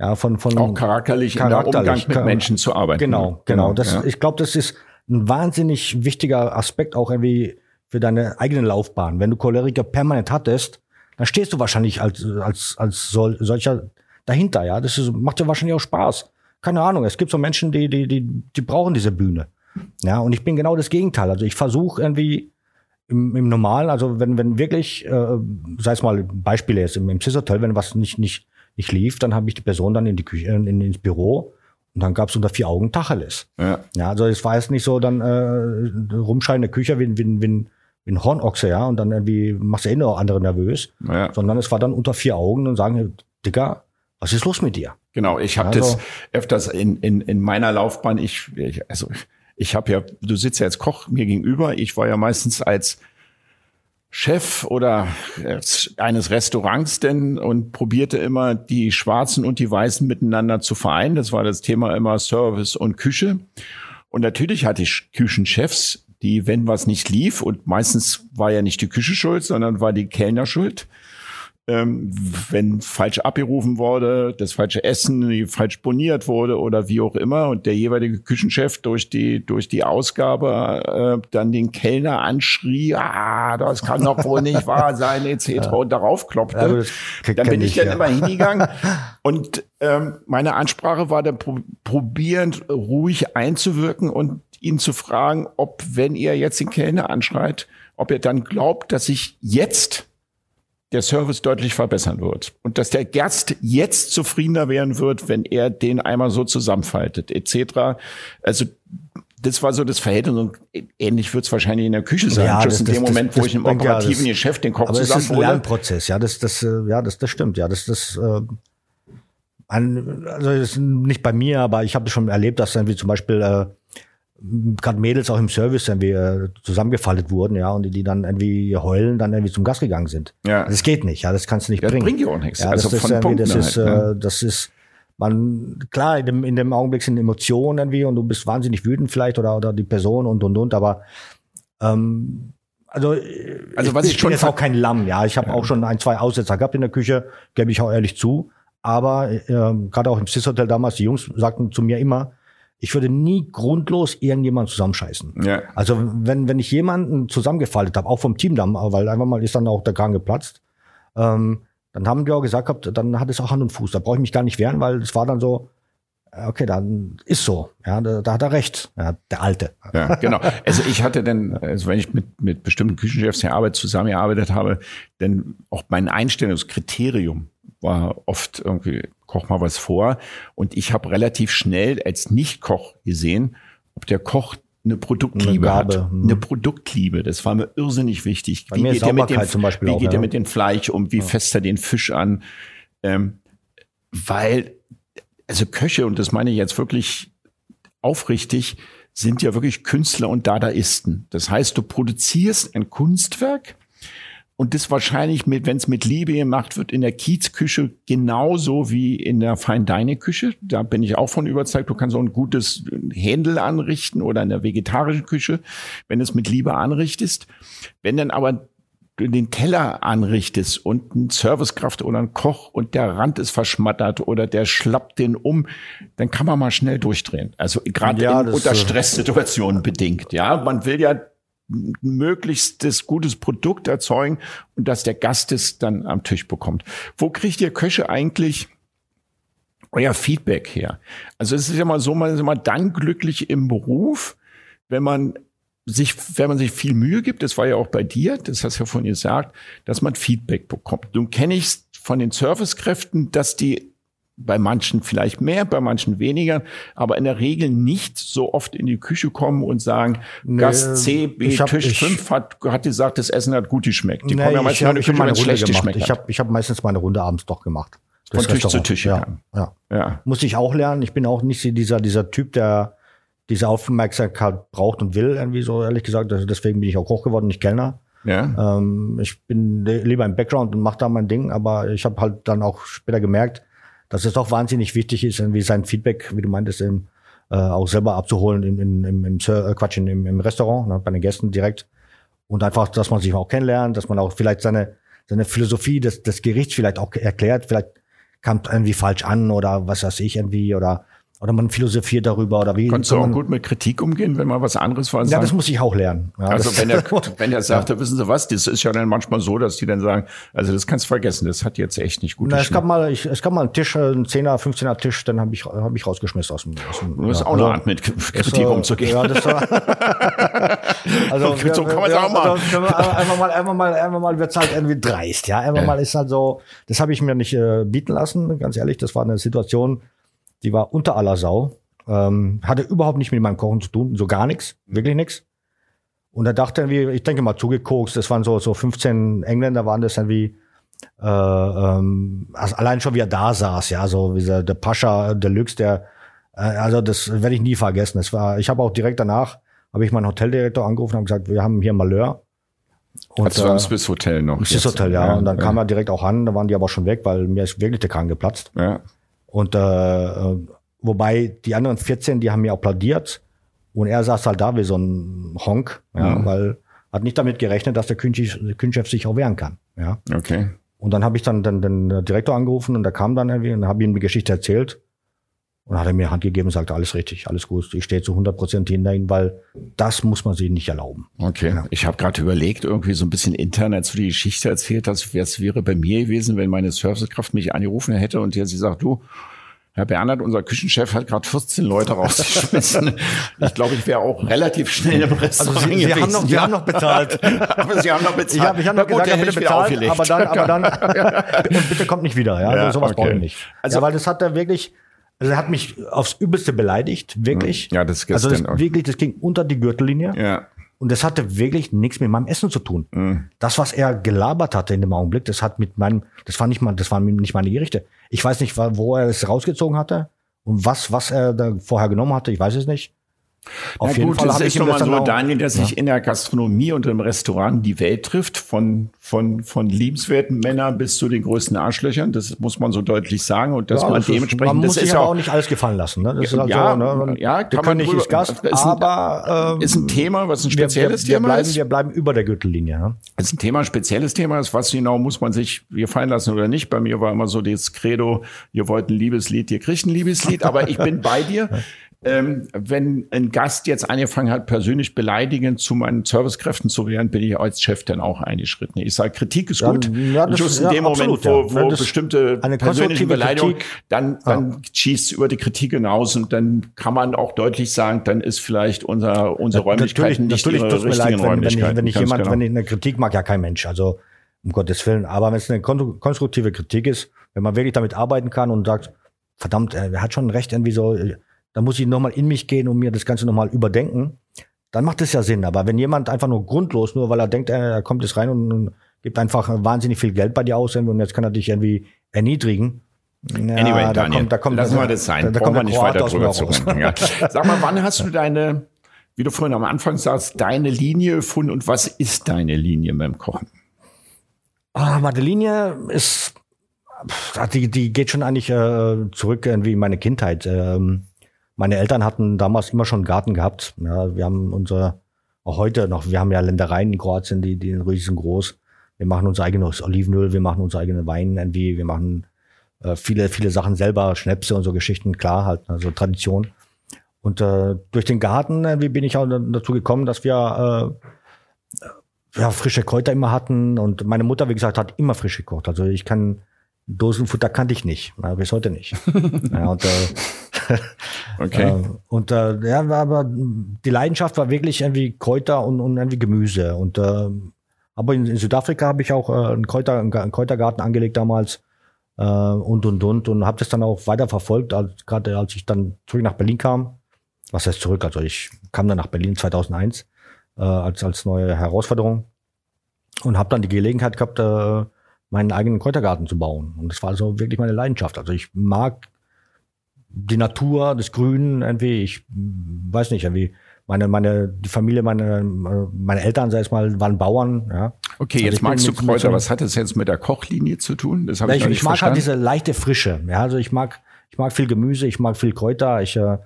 Ja, von, von auch charakterlich, in der Umgang charakterlich, mit Menschen zu arbeiten. Genau, genau. Das, ja. Ich glaube, das ist ein wahnsinnig wichtiger Aspekt auch irgendwie für deine eigene Laufbahn. Wenn du Choleriker permanent hattest, dann stehst du wahrscheinlich als, als, als sol, solcher dahinter, ja. Das ist, macht dir wahrscheinlich auch Spaß. Keine Ahnung. Es gibt so Menschen, die, die, die, die brauchen diese Bühne. Ja, und ich bin genau das Gegenteil. Also ich versuche irgendwie im, im Normalen, also wenn, wenn wirklich, äh, sei es mal Beispiele jetzt im, im Cis Hotel, wenn was nicht, nicht, nicht lief, dann habe ich die Person dann in die Küche, in, ins Büro und dann gab es unter vier Augen Tacheles. ja. Ja, also es war jetzt nicht so dann äh, rumschreien in der Küche wie, wie, wie, wie ein Hornochse, ja, und dann irgendwie machst du eh noch andere nervös, Ja. sondern es war dann unter vier Augen und sagen, Digga, was ist los mit dir? Genau, ich habe Also- das öfters in, in, in meiner Laufbahn. Ich, ich also ich habe ja, du sitzt ja als Koch mir gegenüber. Ich war ja meistens als Chef oder eines Restaurants denn und probierte immer die Schwarzen und die Weißen miteinander zu vereinen. Das war das Thema immer Service und Küche. Und natürlich hatte ich Küchenchefs, die, wenn was nicht lief, und meistens war ja nicht die Küche schuld, sondern war die Kellner schuld ähm, wenn falsch abgerufen wurde, das falsche Essen falsch boniert wurde oder wie auch immer und der jeweilige Küchenchef durch die durch die Ausgabe äh, dann den Kellner anschrie, ah, das kann doch wohl nicht wahr sein etc. und darauf klopfte, Ja, dann bin ich ich, dann ja. immer hingegangen und ähm, meine Ansprache war dann pro probierend ruhig einzuwirken und ihn zu fragen, ob wenn ihr jetzt den Kellner anschreit, ob er dann glaubt, dass ich jetzt der Service deutlich verbessern wird und dass der Gast jetzt zufriedener werden wird, wenn er den einmal so zusammenfaltet etc. Also das war so das Verhältnis und ähnlich wird es wahrscheinlich in der Küche sein. Ja, Just das- in dem das- Moment, das- wo das ich im ja operativen das- Geschäft den Koch Aber es ist ein zusammenhole. Lernprozess, ja, das, das, ja, das, das stimmt, ja, das, das, äh, also das ist nicht bei mir, aber ich habe schon erlebt, dass dann wie zum Beispiel äh, gerade Mädels auch im Service irgendwie äh, zusammengefaltet wurden, ja, und die, dann irgendwie heulen, dann irgendwie zum Gast gegangen sind. Ja. Das geht nicht, ja, das kannst du nicht Ja, das bringen. bringt ja auch nichts. Ja, Also das ist von irgendwie, Punkten das ist, halt, ne? äh, das ist, man, klar, in dem, in dem Augenblick sind Emotionen irgendwie und du bist wahnsinnig wütend vielleicht oder, oder die Person und und und, aber ähm, also, Also was ich, ich bin jetzt auch kein Lamm, ja. Ich habe auch schon ein, zwei Aussetzer gehabt in der Küche, gebe ich auch ehrlich zu. Aber ähm, gerade auch im Cis Hotel damals, die Jungs sagten zu mir immer, ich würde nie grundlos irgendjemanden zusammenscheißen. Ja. Also wenn, wenn ich jemanden zusammengefaltet habe, auch vom Team dann, weil einfach mal ist dann auch der Kragen geplatzt, ähm, dann haben die auch gesagt gehabt, dann hat es auch Hand und Fuß. Da brauche ich mich gar nicht wehren, weil es war dann so, äh, okay, dann ist so. Ja, da, da hat er recht, ja, der Alte. Ja, genau. Also ich hatte dann, also wenn ich mit, mit bestimmten Küchenchefs der Arbeit zusammengearbeitet habe, dann auch mein Einstellungskriterium war oft irgendwie, koch mal was vor. Und ich habe relativ schnell als Nicht-Koch gesehen, ob der Koch eine Produktliebe Eine hat. hm. Eine Produktliebe. Das war mir irrsinnig wichtig. Bei mir ist er mit dem, wie auch, geht ja. er mit dem Fleisch um? Wie fässt er den Fisch an? Ähm, weil, also Köche, und das meine ich jetzt wirklich aufrichtig, sind ja wirklich Künstler und Dadaisten. Das heißt, du produzierst ein Kunstwerk und das wahrscheinlich mit, wenn es mit Liebe gemacht wird, in der Kiezküche genauso wie in der Feindeine-Küche. Da bin ich auch von überzeugt, du kannst auch ein gutes Händel anrichten oder in der vegetarischen Küche, wenn es mit Liebe anrichtest. Wenn dann aber den Teller anrichtest und ein Servicekraft oder ein Koch und der Rand ist verschmattert oder der schlappt den um, dann kann man mal schnell durchdrehen. Also gerade ja, unter äh, Stresssituationen bedingt. Ja, man will ja möglichst das gutes Produkt erzeugen und dass der Gast es dann am Tisch bekommt. Wo kriegt ihr Köche eigentlich euer Feedback her? Also es ist ja mal so, man ist immer dann glücklich im Beruf, wenn man sich, wenn man sich viel Mühe gibt, das war ja auch bei dir, das hast du ja vorhin gesagt, dass man Feedback bekommt. Du kenne ich von den Servicekräften, dass die bei manchen vielleicht mehr, bei manchen weniger, aber in der Regel nicht so oft in die Küche kommen und sagen, nee, Gast C, B, hab, Tisch 5 hat, hat gesagt, das Essen hat gut geschmeckt. Die nee, kommen ja meistens ich, ich meine schlecht gemacht. Ich habe ich hab meistens meine Runde abends doch gemacht. Von Tisch zu Tisch. Ja, ja. ja. Musste ich auch lernen. Ich bin auch nicht dieser, dieser Typ, der diese Aufmerksamkeit braucht und will, irgendwie so ehrlich gesagt. Also deswegen bin ich auch Koch geworden, nicht Kellner. Ja. Ähm, ich bin lieber im Background und mache da mein Ding, aber ich habe halt dann auch später gemerkt, dass es doch wahnsinnig wichtig ist, irgendwie sein Feedback, wie du meintest, im, äh, auch selber abzuholen im, im, im, im äh, Quatsch, im, im Restaurant, ne, bei den Gästen direkt. Und einfach, dass man sich auch kennenlernt, dass man auch vielleicht seine, seine Philosophie des, des Gerichts vielleicht auch erklärt. Vielleicht kam irgendwie falsch an oder was weiß ich irgendwie oder oder man philosophiert darüber oder wie. Kannst du auch gut mit Kritik umgehen, wenn man was anderes war? Ja, das muss ich auch lernen. Ja, also wenn er, wenn er sagt, ja. wissen Sie was, das ist ja dann manchmal so, dass die dann sagen, also das kannst du vergessen, das hat jetzt echt nicht gut Na, es gab mal, ich, es gab mal einen Tisch, einen 10er, 15er Tisch, dann habe ich, hab ich rausgeschmissen aus dem, aus dem Das ist ja, auch also, eine Art mit Kritik das, umzugehen. Ja, das war, also, so kann man es auch machen. Also, einfach mal, einfach mal, einfach mal wird's halt irgendwie dreist, ja. Einfach mal ist halt so, das habe ich mir nicht äh, bieten lassen, ganz ehrlich, das war eine Situation, die war unter aller Sau ähm, hatte überhaupt nicht mit meinem Kochen zu tun, so gar nichts, wirklich nichts. Und da dachte er, ich denke mal zugekokst, das waren so, so 15 Engländer waren das dann wie, äh, ähm, also allein schon wie er da saß, ja, so wie der, der Pascha Deluxe, der, äh, also das werde ich nie vergessen. Das war, ich habe auch direkt danach, habe ich meinen Hoteldirektor angerufen und gesagt, wir haben hier Malheur. Und, also äh, Swiss Hotel noch. Swiss Hotel, ja. ja. Und dann ja. kam er direkt auch an, da waren die aber schon weg, weil mir ist wirklich der Kran geplatzt. Ja. Und äh, Wobei die anderen 14, die haben mir applaudiert und er saß halt da wie so ein Honk, ja, mhm. weil hat nicht damit gerechnet, dass der Kühnchef sich auch wehren kann. Ja. Okay. Und dann habe ich dann den, den Direktor angerufen und der kam dann irgendwie und habe ihm die Geschichte erzählt. Und hat er mir Hand gegeben und sagte, alles richtig, alles gut. Ich stehe zu 100 Prozent hinter ihm, weil das muss man sich nicht erlauben. Okay. Ja. Ich habe gerade überlegt, irgendwie so ein bisschen intern, als du die Geschichte erzählt hast, was wäre bei mir gewesen, wenn meine Servicekraft mich angerufen hätte und jetzt sie sagt, du, Herr Bernhard, unser Küchenchef, hat gerade 14 Leute rausgeschmissen. ich glaube, ich wäre auch relativ schnell im Restaurant also Sie, Sie gewesen. Haben noch, Sie haben noch bezahlt. aber Sie haben noch bezahlt. Ich habe ich hab noch gut, gesagt, bitte bezahlt, aber dann, aber dann bitte kommt nicht wieder. Ja, ja also sowas okay. brauche ich nicht. Also, ja, weil das hat er wirklich, also er hat mich aufs Übelste beleidigt, wirklich. Ja, das Also das, wirklich, das ging unter die Gürtellinie. Ja. Und das hatte wirklich nichts mit meinem Essen zu tun. Mhm. Das, was er gelabert hatte in dem Augenblick, das hat mit meinem, das war nicht mal, das waren nicht meine Gerichte. Ich weiß nicht, wo er es rausgezogen hatte und was, was er da vorher genommen hatte. Ich weiß es nicht. Auf Na jeden gut, Fall ist schon mal so, Daniel, dass sich in der Gastronomie und im Restaurant die Welt trifft, von, von, von liebenswerten Männern bis zu den größten Arschlöchern. Das muss man so deutlich sagen. Und dass ja, man das dementsprechend. man muss sich aber auch nicht alles gefallen lassen. Ne? Das ist halt ja, so, ne? ja, kann man nicht ist Gast, ist ein, aber ähm, ist ein Thema, was ein spezielles wir, wir, Thema bleiben, ist. Wir bleiben über der Gürtellinie. Ne? Ist ein Thema, ein spezielles Thema ist. Was genau muss man sich gefallen lassen oder nicht? Bei mir war immer so das Credo, ihr wollt ein Liebeslied, ihr kriegt ein Liebeslied. aber ich bin bei dir ähm, wenn ein Gast jetzt angefangen hat, persönlich beleidigend zu meinen Servicekräften zu werden, bin ich als Chef dann auch eingeschritten. Ich sage, Kritik ist gut. Ja, das, Just in ja, dem absolut, Moment, wo, wo bestimmte persönliche Beleidigung, dann, dann ja. schießt über die Kritik hinaus und dann kann man auch deutlich sagen, dann ist vielleicht unser, unsere Räumlichkeiten nicht natürlich ihre leid, wenn. Wenn ich, wenn ich jemand, genau. wenn ich eine Kritik mag ja kein Mensch, also um Gottes Willen. Aber wenn es eine konstruktive Kritik ist, wenn man wirklich damit arbeiten kann und sagt, verdammt, er hat schon recht, irgendwie so, dann muss ich nochmal in mich gehen und mir das Ganze nochmal überdenken. Dann macht es ja Sinn. Aber wenn jemand einfach nur grundlos, nur weil er denkt, er kommt jetzt rein und, gibt einfach wahnsinnig viel Geld bei dir aus und jetzt kann er dich irgendwie erniedrigen, ja, anyway, da Daniel, kommt, da kommt, lassen wir das sein. Da, da kommt wir nicht weiter drüber zu ja. Sag mal, wann hast du deine, wie du vorhin am Anfang sagst, deine Linie gefunden und was ist deine Linie beim Kochen? Ah, meine Linie ist, die, die geht schon eigentlich äh, zurück irgendwie in meine Kindheit. Ähm, meine Eltern hatten damals immer schon einen Garten gehabt. Ja, wir haben unser, auch heute noch, wir haben ja Ländereien in Kroatien, die, die sind riesengroß. Wir machen unser eigenes Olivenöl, wir machen unsere eigenen Wein irgendwie, wir machen äh, viele, viele Sachen selber, Schnäpse und so Geschichten, klar, halt, also Tradition. Und äh, durch den Garten, äh, wie bin ich auch dazu gekommen, dass wir äh, ja, frische Kräuter immer hatten. Und meine Mutter, wie gesagt, hat immer frisch gekocht. Also ich kann Dosenfutter kannte ich nicht, ja, bis heute nicht. ja, und, äh, okay. äh, und äh, ja, aber die Leidenschaft war wirklich irgendwie Kräuter und, und irgendwie Gemüse. Und äh, aber in, in Südafrika habe ich auch äh, einen, Kräuter, einen Kräutergarten angelegt damals äh, und und und und habe das dann auch weiter verfolgt, als, gerade als ich dann zurück nach Berlin kam. Was heißt zurück? Also ich kam dann nach Berlin 2001 äh, als als neue Herausforderung und habe dann die Gelegenheit gehabt, äh, meinen eigenen Kräutergarten zu bauen. Und das war also wirklich meine Leidenschaft. Also ich mag die Natur, das Grün irgendwie. Ich weiß nicht, irgendwie meine, meine, die Familie, meine, meine Eltern, sag ich mal, waren Bauern, ja. Okay, also jetzt magst du Kräuter. So, was hat das jetzt mit der Kochlinie zu tun? Das habe ich, ich, nicht ich mag halt diese leichte Frische. Ja, also ich mag, ich mag viel Gemüse, ich mag viel Kräuter. Ich äh,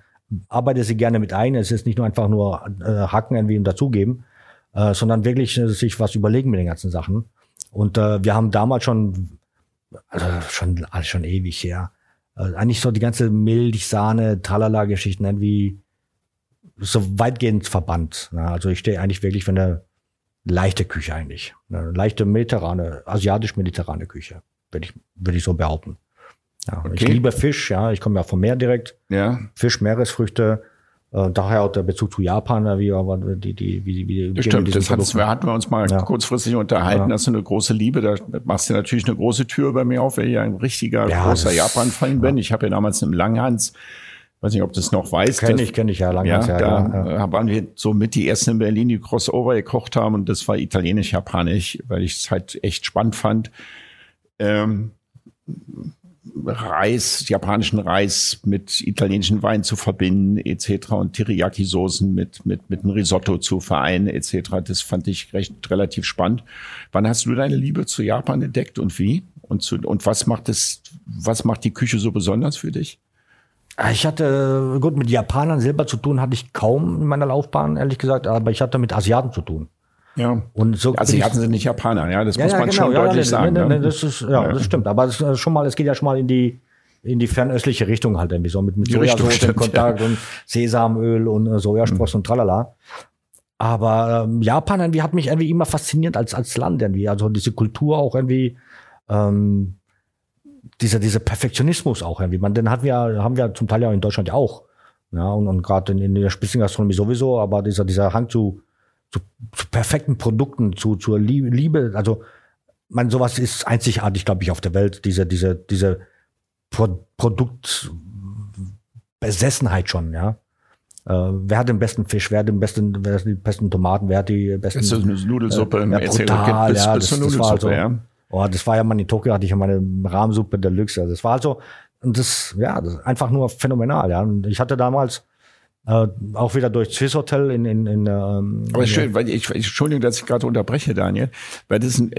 arbeite sie gerne mit ein. Es ist nicht nur einfach nur äh, hacken irgendwie und dazugeben, äh, sondern wirklich äh, sich was überlegen mit den ganzen Sachen. Und äh, wir haben damals schon, also schon, also schon ewig her, äh, eigentlich so die ganze Milch, Sahne, Tralala-Geschichten irgendwie so weitgehend verbannt. Ja, also ich stehe eigentlich wirklich für eine leichte Küche eigentlich. Eine leichte mediterrane, asiatisch-mediterrane Küche, würde ich, würde ich so behaupten. Ja, okay. Ich liebe Fisch, ja, ich komme ja vom Meer direkt. Ja. Fisch, Meeresfrüchte, äh, daher auch der Bezug zu Japan, wie aber die, die, wie, wie, wie Stimmt, das hatten wir, hatten wir uns mal ja. kurzfristig unterhalten. Ja. Das ist eine große Liebe. Da machst du natürlich eine große Tür bei mir auf, weil ich ja ein richtiger ja, großer Japan-Fan bin. Ich habe ja damals im Langhans weiß nicht, ob du es noch weißt. Kenn ich, kenne ich ja lange. Ja, ja, da ja. waren wir so mit die ersten in Berlin, die Crossover gekocht haben und das war italienisch-japanisch, weil ich es halt echt spannend fand. Ähm, Reis, japanischen Reis mit italienischen Wein zu verbinden etc. und Teriyaki-Soßen mit, mit, mit einem Risotto zu vereinen etc. Das fand ich recht relativ spannend. Wann hast du deine Liebe zu Japan entdeckt und wie? Und, zu, und was macht es, was macht die Küche so besonders für dich? Ah, ich hatte, gut, mit Japanern selber zu tun hatte ich kaum in meiner Laufbahn, ehrlich gesagt, aber ich hatte mit Asiaten zu tun. Ja. Und so Asiaten sind nicht Japaner, ja, das ja, muss ja, man genau, schon ja, deutlich sagen. Ne, ne, das ist, ja, das stimmt. Aber das ist schon mal, es geht ja schon mal in die, in die fernöstliche Richtung halt irgendwie so mit, mit Sojasauce in Kontakt und Sesamöl und äh, Sojasprossen mhm. und tralala. Aber ähm, Japan irgendwie hat mich irgendwie immer fasziniert als, als Land irgendwie. Also diese Kultur auch irgendwie, ähm, dieser, dieser Perfektionismus auch irgendwie. Man, den hatten wir, haben wir zum Teil ja in Deutschland ja auch. Ja, und, und gerade in, in der Spitzengastronomie sowieso, aber dieser, dieser Hang zu, zu, zu perfekten Produkten, zu, zur Liebe, also man, sowas ist einzigartig, glaube ich, auf der Welt, diese, diese, diese Pro Produktbesessenheit schon, ja. Äh, wer hat den besten Fisch, wer hat den besten, wer hat die besten Tomaten, wer hat die besten. Ist eine Nudelsuppe äh, im ja, brutal, bis, ja, bis das, das war also, ja. Oh, das war ja mal in Tokio, hatte ich ja meine Rahmsuppe Deluxe. Also das war also, und das, ja, das ist einfach nur phänomenal, ja. Und ich hatte damals, äh, auch wieder durch Swiss Hotel in, in, in ähm, Aber schön, weil ich, Entschuldigung, dass ich gerade unterbreche, Daniel, weil das, ein,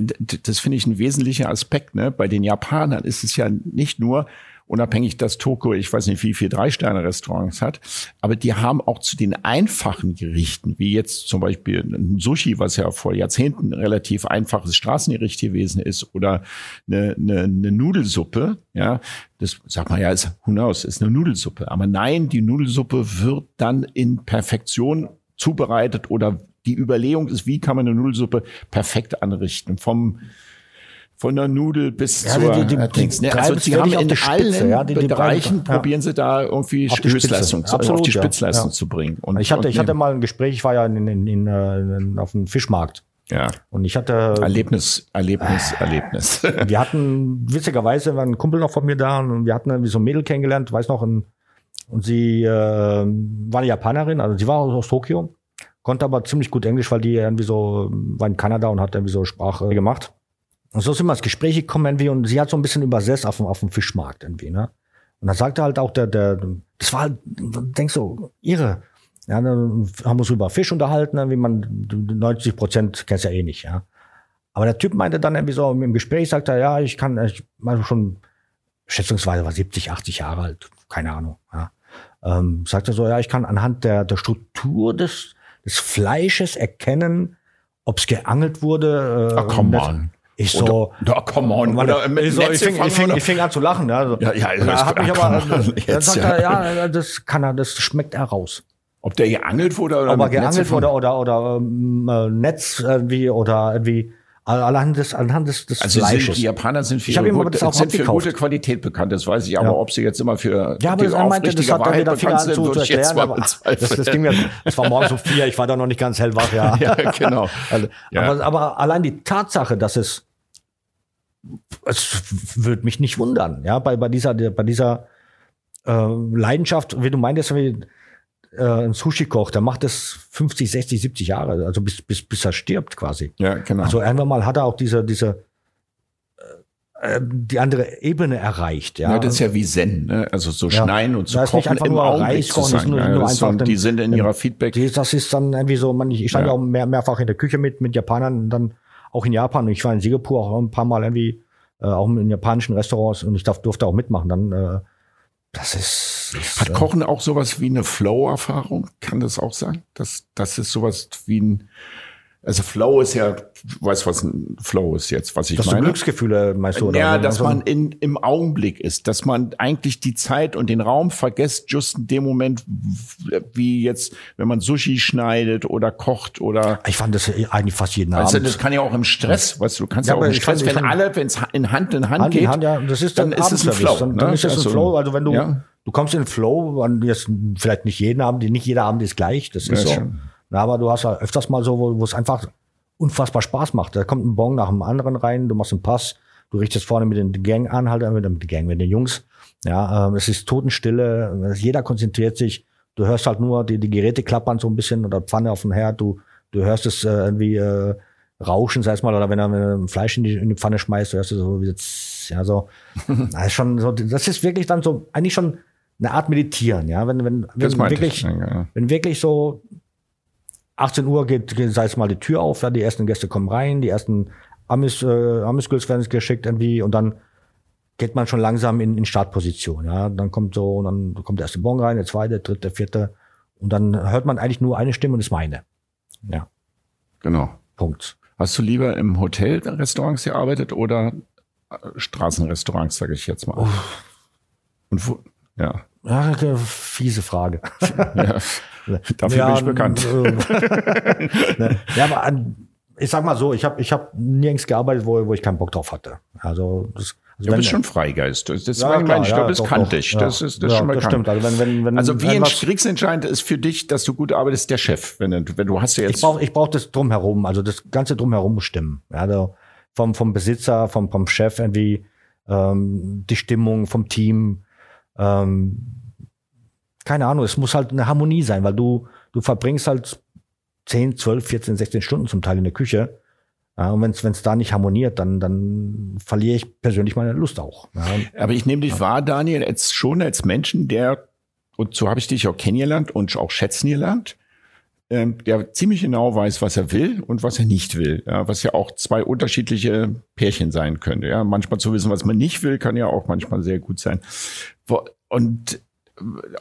das finde ich ein wesentlicher Aspekt. Ne? Bei den Japanern ist es ja nicht nur, unabhängig, dass Tokio, ich weiß nicht, wie viel Drei-Sterne-Restaurants hat, aber die haben auch zu den einfachen Gerichten, wie jetzt zum Beispiel ein Sushi, was ja vor Jahrzehnten ein relativ einfaches Straßengericht gewesen ist, oder eine, eine, eine Nudelsuppe, ja, das sagt man ja, ist, knows, ist eine Nudelsuppe. Aber nein, die Nudelsuppe wird dann in Perfektion zubereitet oder die Überlegung ist, wie kann man eine Nudelsuppe perfekt anrichten? Vom von der Nudel bis ja, zur die, die, äh, Dings. Ne? Also sie haben in Spitze, allen ja, die, Bereichen ja. probieren sie da irgendwie auf Höchstleistung, zu, Absolut, auf die Spitzleistung zu bringen. Und, ich hatte, ich hatte mal ein Gespräch, ich war ja in, in, in, in auf dem Fischmarkt. Ja. Und ich hatte Erlebnis, Erlebnis, äh, Erlebnis. wir hatten witzigerweise war ein Kumpel noch von mir da und wir hatten irgendwie so ein Mädel kennengelernt, weiß noch, und, und sie äh, war eine Japanerin, also sie war aus, aus Tokio, konnte aber ziemlich gut Englisch, weil die irgendwie so war in Kanada und hat irgendwie so Sprache gemacht. Und so sind wir ins Gespräch gekommen irgendwie und sie hat so ein bisschen übersetzt auf dem, auf dem Fischmarkt irgendwie, ne? Und dann sagte halt auch der, der, das war halt, denkst du, ihre, Ja, dann haben wir uns über Fisch unterhalten, wie man 90 Prozent kennst ja eh nicht, ja. Aber der Typ meinte dann irgendwie so im Gespräch, sagt er, ja, ich kann, ich war schon schätzungsweise war 70, 80 Jahre alt, keine Ahnung. Ja. Ähm, sagt er so, ja, ich kann anhand der, der Struktur des, des Fleisches erkennen, ob es geangelt wurde. Äh, Ach, come on. Ich so, da come on. Oder, oder ich, so, ich, fing, ich, fing, ich fing an zu lachen. Ja, also, ja, ja, da hat mich aber, dann sagt ja. er, ja, das kann er, das schmeckt er raus. Ob der geangelt wurde oder Ob er geangelt wurde oder, oder, oder ähm, äh, Netz irgendwie oder irgendwie anhand des, anhand des, des also Fleisches. Sind, die Japaner sind für, ich gut, das auch sind für gute Qualität bekannt, das weiß ich. Aber ja. ob sie jetzt immer für ja, aber die das meinte, das hat Wahrheit wieder sind, zu, zu erklären. Aber das, das, ging mir, das war morgens um vier, ich war da noch nicht ganz hellwach. Ja, ja genau. Also, ja. Aber, aber allein die Tatsache, dass es es würde mich nicht wundern, ja, bei, bei dieser, bei dieser äh, Leidenschaft, wie du meintest, wie, äh, ein Sushi-Koch, der macht das 50, 60, 70 Jahre, also bis, bis, bis er stirbt quasi. Ja, genau. Also irgendwann mal hat er auch diese, diese äh, die andere Ebene erreicht. Ja, ja das ist ja wie Zen, ne? also so ja. schneiden und zu so kochen im Augenblick zu sein. Nur, ja, so, die sind in ihrer Feedback. Die, das ist dann irgendwie so, man, ich stand ja, auch mehr, mehrfach in der Küche mit, mit Japanern und dann auch in Japan. Ich war in Singapur auch ein paar Mal irgendwie, äh, auch in japanischen Restaurants und ich darf, durfte auch mitmachen. Dann äh, das ist, ist Hat Kochen auch sowas wie eine Flow-Erfahrung? Kann das auch sein? Das, das ist sowas wie ein, also Flow ist ja, du weißt, was ein Flow ist jetzt, was ich dass meine. Du Glücksgefühle meinst du, oder? Ja, dass man in, im Augenblick ist, dass man eigentlich die Zeit und den Raum vergisst, just in dem Moment, wie jetzt, wenn man Sushi schneidet oder kocht oder. Ich fand das eigentlich fast jeden also, Abend. Das kann ja auch im Stress, weißt du, du kannst ja, ja auch im Stress, fand, wenn alle, wenn es in Hand in Hand, Hand geht, in Hand, ja, das ist dann, dann ist es ein Flow. Dann, dann ne? ist es also, ein Flow, also wenn du, ja. du kommst in den Flow, jetzt vielleicht nicht jeden Abend, nicht jeder Abend ist gleich, das ist ja, so. Na, aber du hast ja öfters mal so, wo es einfach unfassbar Spaß macht. Da kommt ein Bon nach dem anderen rein, du machst einen Pass, du richtest vorne mit den Gang an, halt mit dem Gang, mit den Jungs. Ja, ähm, es ist Totenstille, jeder konzentriert sich. Du hörst halt nur die, die Geräte klappern so ein bisschen oder Pfanne auf dem Herd, du, du hörst es äh, irgendwie äh, rauschen, sei es mal, oder wenn er, Fleisch in die, in die Pfanne schmeißt, du hörst es so wie jetzt, ja, so. das ist schon so, das ist wirklich dann so, eigentlich schon eine Art Meditieren, ja, wenn, wenn, wenn wirklich, ja. wenn wirklich so 18 Uhr geht, geht sei es mal die Tür auf, ja, die ersten Gäste kommen rein, die ersten Amis, äh, Amiskills werden geschickt irgendwie und dann geht man schon langsam in, in Startposition. Ja, dann kommt so, dann kommt der erste Bon rein, der zweite, der dritte, der vierte und dann hört man eigentlich nur eine Stimme und das ist meine. Ja. Genau. Punkt. Hast du lieber im Hotel Restaurants gearbeitet oder äh, Straßenrestaurants, sage ich jetzt mal? Uff. Und wo, ja. Ja, fiese Frage. ja. Dafür ja, bin ich bekannt. Äh, ja, aber an, ich sag mal so, ich habe ich hab nirgends gearbeitet, wo, wo ich keinen Bock drauf hatte. Also das, also du bist schon Freigeist. Das, ja, klar, meine ich, ja, das doch, kannte ich. Das ist das ja, schon bekannt. Das stimmt. Also, wenn, wenn, wenn, also wie wenn kriegsentscheidend ist für dich, dass du gut arbeitest, der Chef. Wenn, wenn du hast ja jetzt. Ich brauche ich brauch das drumherum, also das ganze drumherum muss stimmen. Ja, also vom, vom Besitzer, vom, vom Chef irgendwie, ähm, die Stimmung vom Team, ähm, keine Ahnung, es muss halt eine Harmonie sein, weil du, du verbringst halt 10, 12, 14, 16 Stunden zum Teil in der Küche. Ja, und wenn es da nicht harmoniert, dann, dann verliere ich persönlich meine Lust auch. Ja. Aber ich nehme dich ja. wahr, Daniel, als schon als Menschen, der, und so habe ich dich auch kennengelernt und auch schätzen gelernt, ähm, der ziemlich genau weiß, was er will und was er nicht will. Ja, was ja auch zwei unterschiedliche Pärchen sein könnte. Ja, manchmal zu wissen, was man nicht will, kann ja auch manchmal sehr gut sein. Und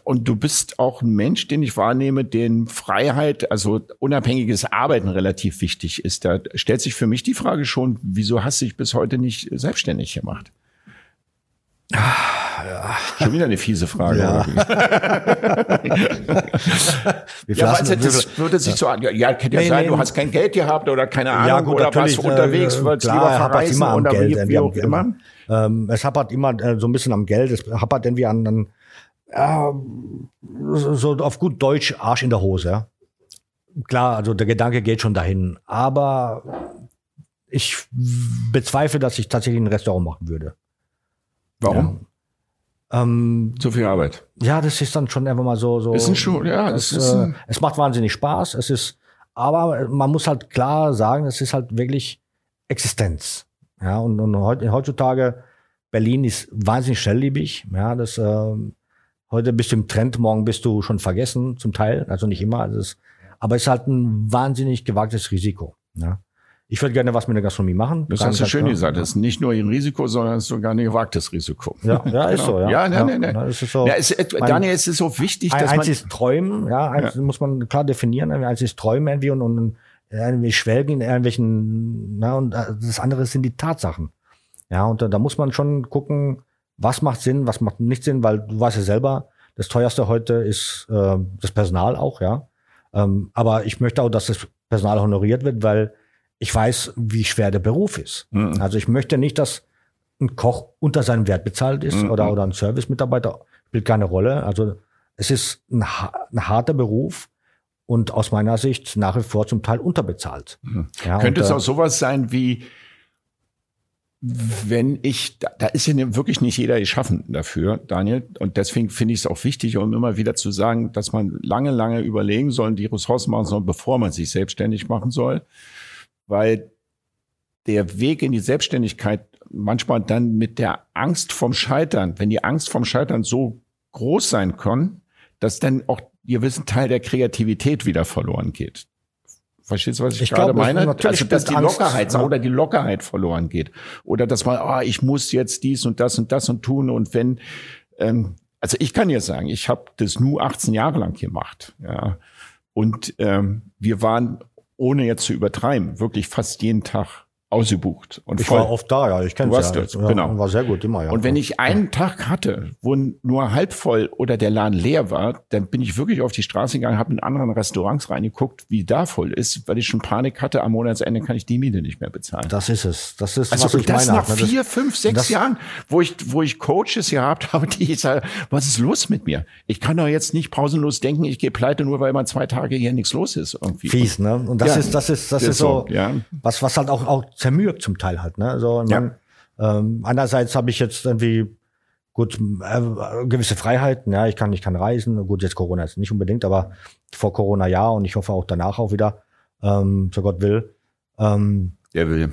und du bist auch ein Mensch, den ich wahrnehme, den Freiheit, also unabhängiges Arbeiten relativ wichtig ist. Da stellt sich für mich die Frage schon, wieso hast du dich bis heute nicht selbstständig gemacht? Ah. Schon wieder eine fiese Frage. Ja, ja als hättest, würde sich so an, ja, könnte ja nee, sein, nee, du hast kein Geld gehabt oder keine Ahnung, ja, gut, oder warst du unterwegs, äh, wolltest lieber verreisen immer oder Geld, wie, wie auch immer. Ähm, es hapert immer äh, so ein bisschen am Geld, es hapert irgendwie an, an ja, so auf gut Deutsch Arsch in der Hose. Ja. Klar, also der Gedanke geht schon dahin, aber ich bezweifle, dass ich tatsächlich ein Restaurant machen würde. Warum? Ähm, Zu viel Arbeit. Ja, das ist dann schon einfach mal so. so ist ein Schuh, ja. Das, ist äh, es macht wahnsinnig Spaß. Es ist, aber man muss halt klar sagen, es ist halt wirklich Existenz. Ja, und, und heutzutage Berlin ist wahnsinnig schnelllebig. Ja, das, äh, Heute bist du im Trend, morgen bist du schon vergessen, zum Teil, also nicht immer. Also es, aber es ist halt ein wahnsinnig gewagtes Risiko. Ja. Ich würde gerne was mit der Gastronomie machen. Das hast du schön gesagt. Das ist nicht nur ein Risiko, sondern es ist sogar ein gewagtes Risiko. Ja, ja ist genau. so. Ja, ja, nein, nein, nein. ist so, ja, es, Daniel, es ist so wichtig, ein, dass eins man... ist Träumen, ja, eins Ja. muss man klar definieren. Eins ist Träumen irgendwie und, und irgendwie schwelgen in irgendwelchen, na, und äh, das andere sind die Tatsachen. Ja, und da, da muss man schon gucken, was macht Sinn, was macht nicht Sinn, weil du weißt ja selber, das teuerste heute ist äh, das Personal auch, ja. Ähm, aber ich möchte auch, dass das Personal honoriert wird, weil ich weiß, wie schwer der Beruf ist. Mhm. Also ich möchte nicht, dass ein Koch unter seinem Wert bezahlt ist Mhm. oder, oder ein Service-Mitarbeiter, spielt keine Rolle. Also es ist ein, ein harter Beruf und aus meiner Sicht nach wie vor zum Teil unterbezahlt. Ja, Könnte und, es äh, auch sowas sein wie, wenn ich, da, da ist ja ne- wirklich nicht jeder geschaffen dafür, Daniel. Und deswegen finde ich es auch wichtig, um immer wieder zu sagen, dass man lange, lange überlegen soll, die Ressourcen machen soll, bevor man sich selbstständig machen soll. Weil der Weg in die Selbstständigkeit manchmal dann mit der Angst vom Scheitern, wenn die Angst vom Scheitern so groß sein kann, dass dann auch ihr gewissen Teil der Kreativität wieder verloren geht. Verstehst du, was ich, Ich gerade glaube, meine? Also, dass die Angst, Lockerheit ja. oder die Lockerheit verloren geht. Oder dass man, ah, ich muss jetzt dies und das und das und tun. Und wenn, ähm, also ich kann jetzt sagen, ich habe das nur 18 Jahre lang gemacht. Ja. Und ähm, wir waren, ohne jetzt zu übertreiben, wirklich fast jeden Tag ausgebucht und ich voll. war oft da, ja, ich kenne es ja. dort, ja. genau. War sehr gut, immer, ja. Und wenn ich einen Tag hatte, wo nur halb voll oder der Laden leer war, dann bin ich wirklich auf die Straße gegangen, habe in anderen Restaurants reingeguckt, wie da voll ist, weil ich schon Panik hatte, am Monatsende kann ich die Miete nicht mehr bezahlen. das ist es. Das ist, Also was ich das meine. nach ne? Das- vier, fünf, sechs das- Jahren, wo ich, wo ich Coaches gehabt habe, die ich sage, was ist los mit mir? Ich kann doch jetzt nicht pausenlos denken, ich gehe pleite, nur weil mal zwei Tage hier nichts los ist irgendwie. fies, ne? Und das Ja, ist, das ist, das, ist so, so, ja. was, was halt auch, auch zermürbt zum Teil halt, ne? Also, Ja. man, ähm, einerseits habe ich jetzt irgendwie, gut, äh, gewisse Freiheiten, ja, ich kann, ich kann reisen, gut, jetzt Corona ist nicht unbedingt, aber vor Corona ja und ich hoffe auch danach auch wieder, ähm, so Gott will. Ähm, Der will.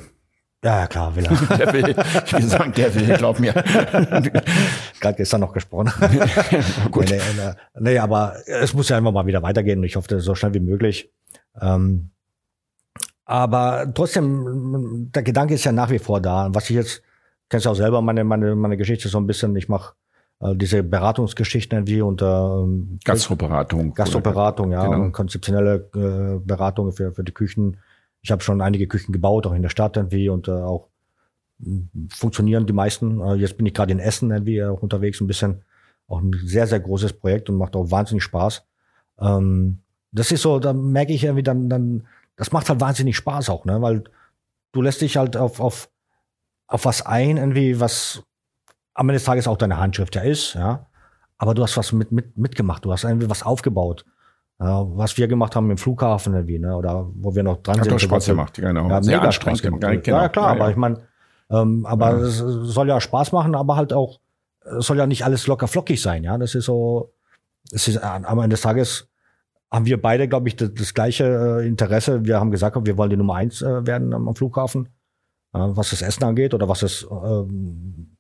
ja, ja, klar, will er. Der will. Ich will sagen, der will, glaub mir. Gerade gestern noch gesprochen. Gut. Nee, nee, nee, nee, aber es muss ja einfach mal wieder weitergehen und ich hoffe, so schnell wie möglich. Ähm, aber trotzdem, der Gedanke ist ja nach wie vor da. Was ich jetzt, kennst du auch selber meine, meine, meine Geschichte so ein bisschen, ich mache äh, diese Beratungsgeschichten irgendwie unter ähm, Gastroperatung. Gastroperatung, ja, Genau. und konzeptionelle äh, Beratungen für, für die Küchen. Ich habe schon einige Küchen gebaut, auch in der Stadt irgendwie und äh, auch mh, funktionieren die meisten. Äh, jetzt bin ich gerade in Essen irgendwie äh, unterwegs, ein bisschen auch ein sehr, sehr großes Projekt und macht auch wahnsinnig Spaß. Ähm, das ist so, da merke ich irgendwie dann, dann, das macht halt wahnsinnig Spaß auch, ne, weil du lässt dich halt auf, auf, auf was ein, irgendwie, was am Ende des Tages auch deine Handschrift ja ist, ja. Aber du hast was mit, mit, mitgemacht, du hast irgendwie was aufgebaut. Ja, was wir gemacht haben im Flughafen irgendwie, ne? Oder wo wir noch dran Hat sind. doch Spaß gemacht, genau. Ja, Sehr mega. Spaß gemacht. Ja, genau. Ja, klar, Ja, aber ich meine, ähm, aber es soll ja Spaß machen, aber halt auch, es soll ja nicht alles locker flockig sein, ja. Das ist so, es ist am Ende des Tages haben wir beide, glaube ich, das, das gleiche äh, Interesse. Wir haben gesagt, wir wollen die Nummer eins äh, werden am, Flughafen, äh, was das Essen angeht oder was das ähm,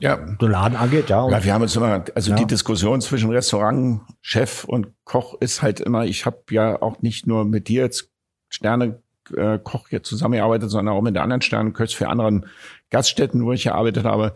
Ja. den Laden angeht, ja. Und Ja, wir haben uns immer, also Ja. die Diskussion zwischen Restaurant, Chef und Koch ist halt immer, ich habe ja auch nicht nur mit dir jetzt Sterne äh, Koch hier zusammengearbeitet, sondern auch mit den anderen Sternenköchs für anderen Gaststätten, wo ich gearbeitet habe.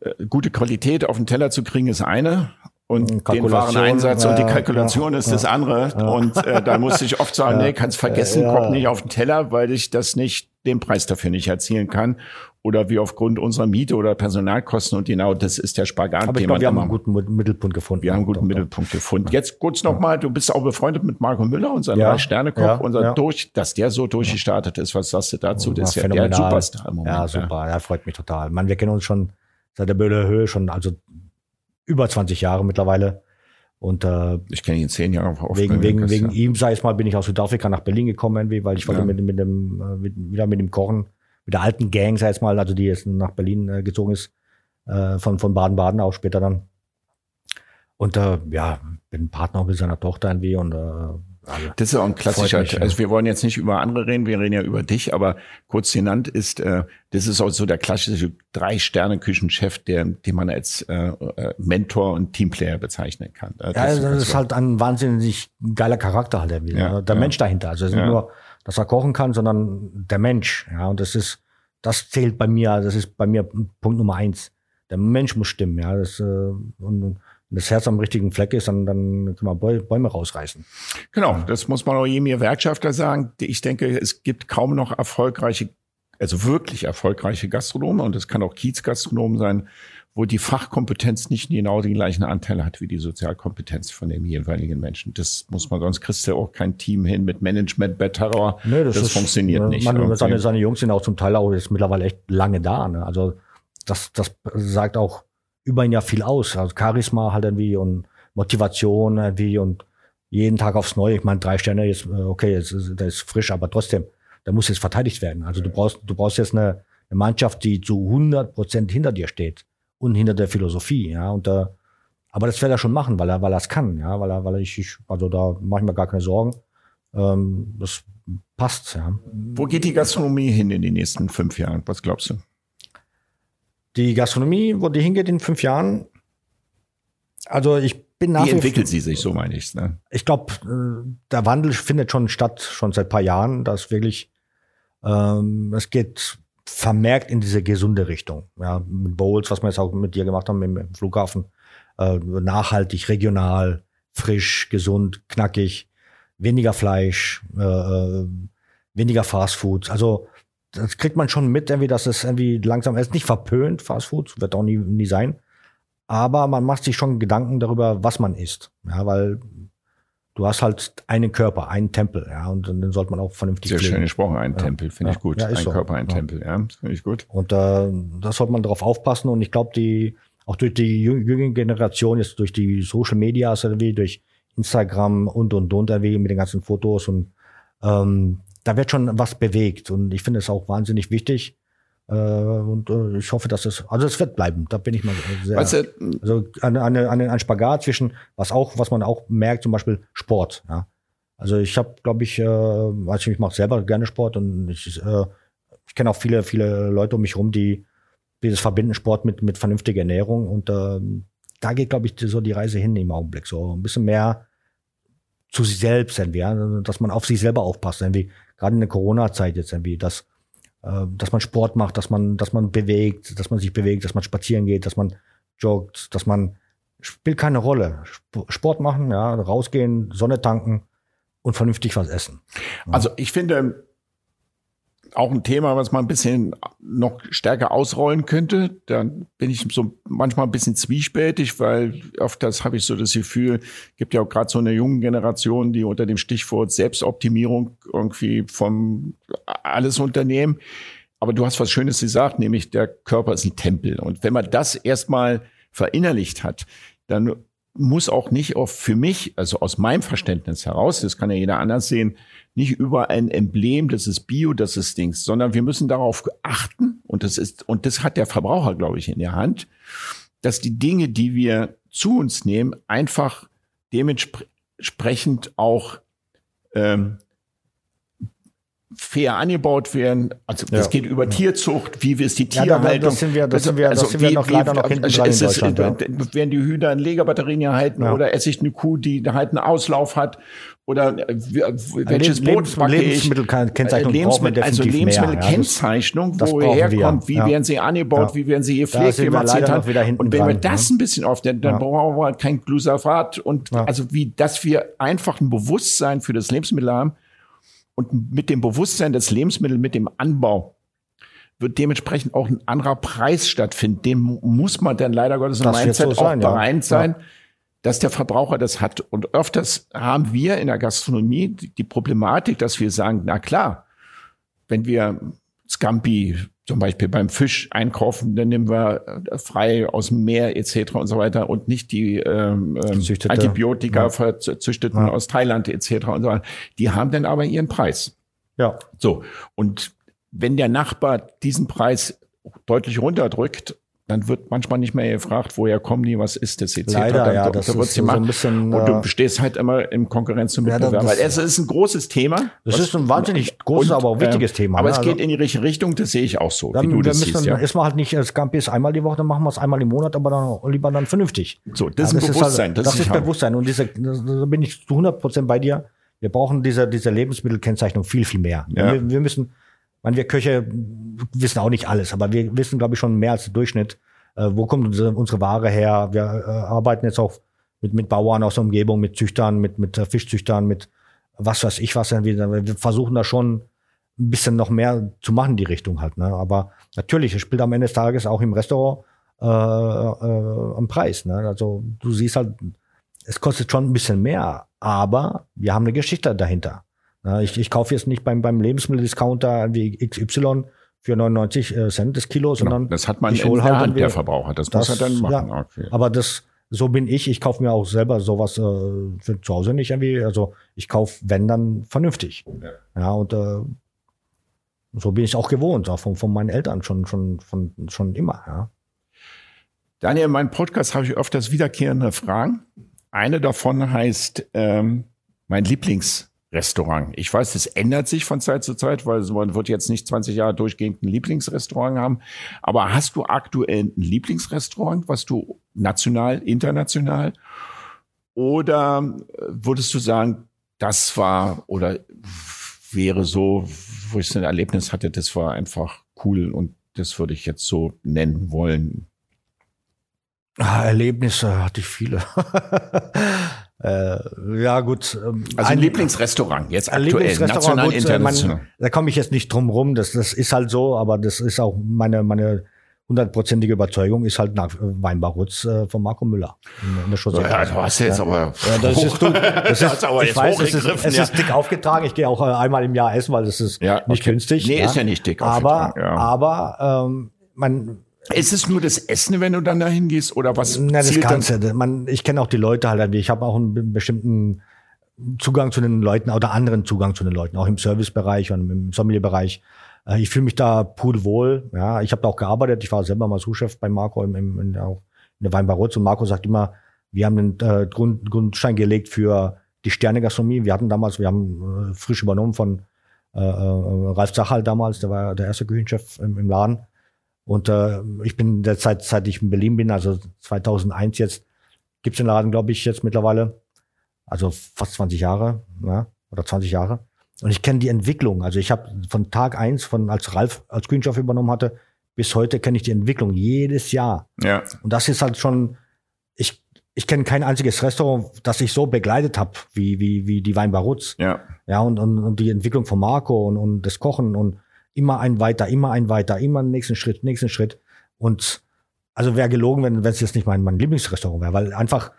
Äh, gute Qualität auf den Teller zu kriegen ist eine und den Kalkulation, Wareneinsatz und die ja, Kalkulation ja, ist das ja, andere. ja. Und äh, da musste ich oft sagen, Ja. nee, kannst vergessen, Ja. kommt nicht auf den Teller, weil ich das nicht, den Preis dafür nicht erzielen kann. Oder wie aufgrund unserer Miete oder Personalkosten. Und genau das ist der Spagat, aber ich glaube, wir haben einen guten Mittelpunkt gefunden. wir haben einen guten Doch, doch. Mittelpunkt gefunden. Jetzt kurz nochmal, du bist auch befreundet mit Marco Müller, unser Ja, Sternekoch, ja, unser ja. durch, dass der so durchgestartet ist. Was sagst du dazu? Das ist ja der. Superstar im Moment. Ja, super. Ja, freut mich total. Man, wir kennen uns schon seit der Böhler Höhe schon, also über 20 Jahre mittlerweile. Und äh, Ich kenne ihn zehn Jahre auf wegen, wegen, wegen ihm, sei es mal, bin ich aus Südafrika nach Berlin gekommen, irgendwie, weil ich wollte Ja. mit, mit dem, äh, mit, wieder mit dem Kochen, mit der alten Gang, sei es mal, also die jetzt nach Berlin äh, gezogen ist, äh, von, von Baden-Baden auch später dann. Und äh, ja, bin Partner mit seiner Tochter irgendwie und äh, Also, das ist auch ein klassischer, mich, also wir wollen jetzt nicht über andere reden, wir reden ja über dich, aber kurz genannt ist, äh, das ist auch so der klassische Drei-Sterne-Küchenchef, der, den man als äh, äh Mentor und Teamplayer bezeichnen kann. Das ja, das, das ist halt ein wahnsinnig geiler Charakter halt, der, ja, der ja. Mensch dahinter. Also nicht ja. nur, dass er kochen kann, sondern der Mensch. Ja, und das ist, das zählt bei mir, das ist bei mir Punkt Nummer eins. Der Mensch muss stimmen, ja. Das, äh, und, wenn das Herz am richtigen Fleck ist, dann, dann kann man Bäume rausreißen. Genau, das muss man auch jedem Gewerkschaftler sagen. Ich denke, es gibt kaum noch erfolgreiche, also wirklich erfolgreiche Gastronomen und es kann auch Kiezgastronomen sein, wo die Fachkompetenz nicht genau den gleichen Anteil hat wie die Sozialkompetenz von dem jeweiligen Menschen. Das muss man, sonst kriegst du auch kein Team hin mit Management bei Terror. Nee, das, das ist, funktioniert nicht. Man, seine, seine Jungs sind auch zum Teil auch jetzt mittlerweile echt lange da. Ne? Also das, das sagt auch über ein Jahr viel aus. Also Charisma halt irgendwie und Motivation irgendwie und jeden Tag aufs Neue. Ich meine, drei Sterne ist, äh, okay, jetzt ist, der ist frisch, aber trotzdem, der muss jetzt verteidigt werden. Also du brauchst, du brauchst jetzt eine, eine Mannschaft, die zu 100 Prozent hinter dir steht und hinter der Philosophie, ja. Und äh, aber das wird er schon machen, weil er, weil er es kann, ja, weil er, weil ich, ich also da mache ich mir gar keine Sorgen. Ähm, das passt, ja. Wo geht die Gastronomie hin in den nächsten fünf Jahren? Was glaubst du? Die Gastronomie, wo die hingeht in fünf Jahren, also ich bin nach Wie entwickelt sie sich, so meine ich ne? Ich glaube, äh, der Wandel findet schon statt, schon seit paar Jahren, dass wirklich, ähm, es geht vermerkt in diese gesunde Richtung. Ja, mit Bowls, was wir jetzt auch mit dir gemacht haben im Flughafen, äh, nachhaltig, regional, frisch, gesund, knackig, weniger Fleisch, äh, äh weniger Fastfood. Also das kriegt man schon mit, irgendwie, dass es irgendwie langsam ist. Nicht verpönt, Fast Food, wird auch nie, nie sein. Aber man macht sich schon Gedanken darüber, was man isst. Ja, weil du hast halt einen Körper, einen Tempel, ja, und dann sollte man auch vernünftig Sehr pflegen. schön gesprochen, ein ja. Tempel, finde ja. ich gut. Ja, ein so. Körper, ein Tempel, ja, finde ich gut. Und äh, da sollte man darauf aufpassen und ich glaube, die, auch durch die jüngere Generation, jetzt durch die Social Media, also wie durch Instagram und und und, wie mit den ganzen Fotos und ähm, da wird schon was bewegt und ich finde es auch wahnsinnig wichtig. Äh, und äh, ich hoffe, dass es, also es wird bleiben. Da bin ich mal sehr. Weißt du, also eine, eine, eine, ein Spagat zwischen, was auch, was man auch merkt, zum Beispiel Sport. Ja. Also ich habe, glaube ich, äh, also ich mache selber gerne Sport und ich, äh, ich kenne auch viele, viele Leute um mich rum, die dieses verbinden Sport mit mit vernünftiger Ernährung und äh, da geht, glaube ich, so die Reise hin im Augenblick. So ein bisschen mehr zu sich selbst dass man auf sich selber aufpasst, irgendwie gerade in der Corona-Zeit jetzt irgendwie, dass, äh, dass man Sport macht, dass man, dass man bewegt, dass man sich bewegt, dass man spazieren geht, dass man joggt, dass man spielt keine Rolle. Sport machen, ja, rausgehen, Sonne tanken und vernünftig was essen. Also ich finde, auch ein Thema, was man ein bisschen noch stärker ausrollen könnte. Da bin ich so manchmal ein bisschen zwiespältig, weil oft das habe ich so das Gefühl, gibt ja auch gerade so eine junge Generation, die unter dem Stichwort Selbstoptimierung irgendwie vom alles unternehmen. Aber du hast was Schönes gesagt, nämlich der Körper ist ein Tempel. Und wenn man das erstmal verinnerlicht hat, dann muss auch nicht auch für mich, also aus meinem Verständnis heraus, das kann ja jeder anders sehen, nicht über ein Emblem, das ist Bio, das ist Dings, sondern wir müssen darauf achten, und das ist, und das hat der Verbraucher, glaube ich, in der Hand, dass die Dinge, die wir zu uns nehmen, einfach dementsprechend auch ähm, fair angebaut werden. Also ja. es geht über Tierzucht, wie wir es die Tierhaltung. Ja, das sind wir, das sind wir, das also sind wir noch wie, leider noch hinten dran in Deutschland. ja. Werden die Hühner in Legerbatterien gehalten ja. oder esse ich eine Kuh, die halt einen Auslauf hat? Oder welches Lebens Brot backe Lebensmittelkennzeichnung ich? Lebensmittel, also Lebensmittelkennzeichnung, ja, wo herkommt, wie werden sie angebaut, wie werden sie gepflegt, wie man sie Und wenn wir das ein bisschen aufnehmen, dann brauchen wir halt kein Glyphosat und also wie, dass wir einfach ein Bewusstsein für das Lebensmittel haben, und mit dem Bewusstsein des Lebensmittels, mit dem Anbau, wird dementsprechend auch ein anderer Preis stattfinden. Dem muss man dann leider Gottes im Mindset so sein, auch bereit sein, ja. Dass der Verbraucher das hat. Und öfters haben wir in der Gastronomie die Problematik, dass wir sagen, na klar, wenn wir Scampi zum Beispiel beim Fisch einkaufen, dann nehmen wir äh, frei aus dem Meer etc. und so weiter und nicht die ähm, ähm Antibiotika ja. verzüchteten ja. aus Thailand etc. und so weiter. Die haben dann aber ihren Preis. Ja. So. Und wenn der Nachbar diesen Preis deutlich runterdrückt, dann wird manchmal nicht mehr gefragt, woher kommen die, was ist das etc. Leider, dann, ja, das da ist so ein bisschen, und du stehst halt immer im Konkurrenz zum Mitbewerber. Ja, es ist ein großes Thema. Das ist ein wahnsinnig großes, und, aber auch wichtiges äh, Thema. Aber ne? es geht also, in die richtige Richtung, das sehe ich auch so, dann, wie du das siehst. Ja. Ist man halt nicht, das Gampi ist einmal die Woche, dann machen wir es einmal im Monat, aber dann lieber dann vernünftig. So, das ja, ist ein Bewusstsein. Ist halt, das, das ist, Bewusstsein und diese, da bin ich zu 100 Prozent bei dir. Wir brauchen diese, diese Lebensmittelkennzeichnung viel, viel mehr. Ja. Wir, wir müssen, man, wir Köche wissen auch nicht alles, aber wir wissen, glaube ich, schon mehr als der Durchschnitt. Äh, wo kommt unsere, unsere Ware her? Wir äh, arbeiten jetzt auch mit, mit Bauern aus der Umgebung, mit Züchtern, mit, mit Fischzüchtern, mit was weiß ich was. Wir versuchen da schon ein bisschen noch mehr zu machen, die Richtung halt. Ne? Aber natürlich, es spielt am Ende des Tages auch im Restaurant äh, äh, am Preis. Ne? Also du siehst halt, es kostet schon ein bisschen mehr, aber wir haben eine Geschichte dahinter. Ich, ich kaufe jetzt nicht beim, beim Lebensmitteldiscounter wie XY für 99 äh, Cent das Kilo, sondern genau, das hat man in halt der Hand der Verbraucher. Das, das muss er dann machen. Ja, okay. Aber das so bin ich. Ich kaufe mir auch selber sowas äh, für zu Hause nicht irgendwie. Also ich kaufe, wenn dann vernünftig. Ja, ja und äh, so bin ich auch gewohnt, auch von, von meinen Eltern schon, schon, von, schon immer. Ja. Daniel, in meinem Podcast habe ich öfters wiederkehrende Fragen. Eine davon heißt ähm, mein Lieblingsrestaurant. Ich weiß, das ändert sich von Zeit zu Zeit, weil man wird jetzt nicht 20 Jahre durchgehend ein Lieblingsrestaurant haben. Aber hast du aktuell ein Lieblingsrestaurant, was du national, international? Oder würdest du sagen, das war oder wäre so, wo ich so ein Erlebnis hatte, das war einfach cool und das würde ich jetzt so nennen wollen? Ah, Erlebnisse hatte ich viele. äh, ja, gut. Ähm, also ein Lieblingsrestaurant, jetzt aktuell, Lieblingsrestaurant, national, gut, äh, international. Man, da komme ich jetzt nicht drum rum, das, das ist halt so, aber das ist auch meine, meine hundertprozentige Überzeugung ist halt nach Weinbarutz äh, von Marco Müller. In, der ja, du hast jetzt aber. Ja, das ist, du, das ist, aber ich weiß, es ist, es ist dick aufgetragen. Ich gehe auch äh, einmal im Jahr essen, weil das ist ja, nicht okay. günstig. Nee, ja. ist ja nicht dick Aber, ja. aber ähm, man, ist es nur das Essen, wenn du dann dahin gehst oder was? Na, das Ganze. Man, ich kenne auch die Leute halt. Ich habe auch einen bestimmten Zugang zu den Leuten oder anderen Zugang zu den Leuten, auch im Servicebereich und im Sommelierbereich. Äh, ich fühle mich da pudelwohl. Ja, ich habe da auch gearbeitet. Ich war selber mal Suchchef bei Marco im, im, in, der, in der Weinbarotz und Marco sagt immer, wir haben den äh, Grund, Grundstein gelegt für die Sterne-Gastronomie. Wir hatten damals, wir haben äh, frisch übernommen von äh, äh Ralf Zachal damals, der war der erste Küchenchef im, im Laden. Und äh, ich bin derzeit, seit ich in Berlin bin, also 2001 jetzt, gibt's den Laden, glaube ich, jetzt mittlerweile, also fast 20 Jahre, ja, oder 20 Jahre. Und ich kenne die Entwicklung. Also ich habe von Tag eins, von als Ralf als Grünstoff übernommen hatte, bis heute kenne ich die Entwicklung jedes Jahr. Ja. Und das ist halt schon, ich, ich kenne kein einziges Restaurant, das ich so begleitet habe, wie, wie, wie die Weinbarutz. Ja. Ja, und, und, und die Entwicklung von Marco und, und das Kochen und immer ein weiter, immer ein weiter, immer einen nächsten Schritt, nächsten Schritt. Und also wäre gelogen, wenn es jetzt nicht mein, mein Lieblingsrestaurant wäre, weil einfach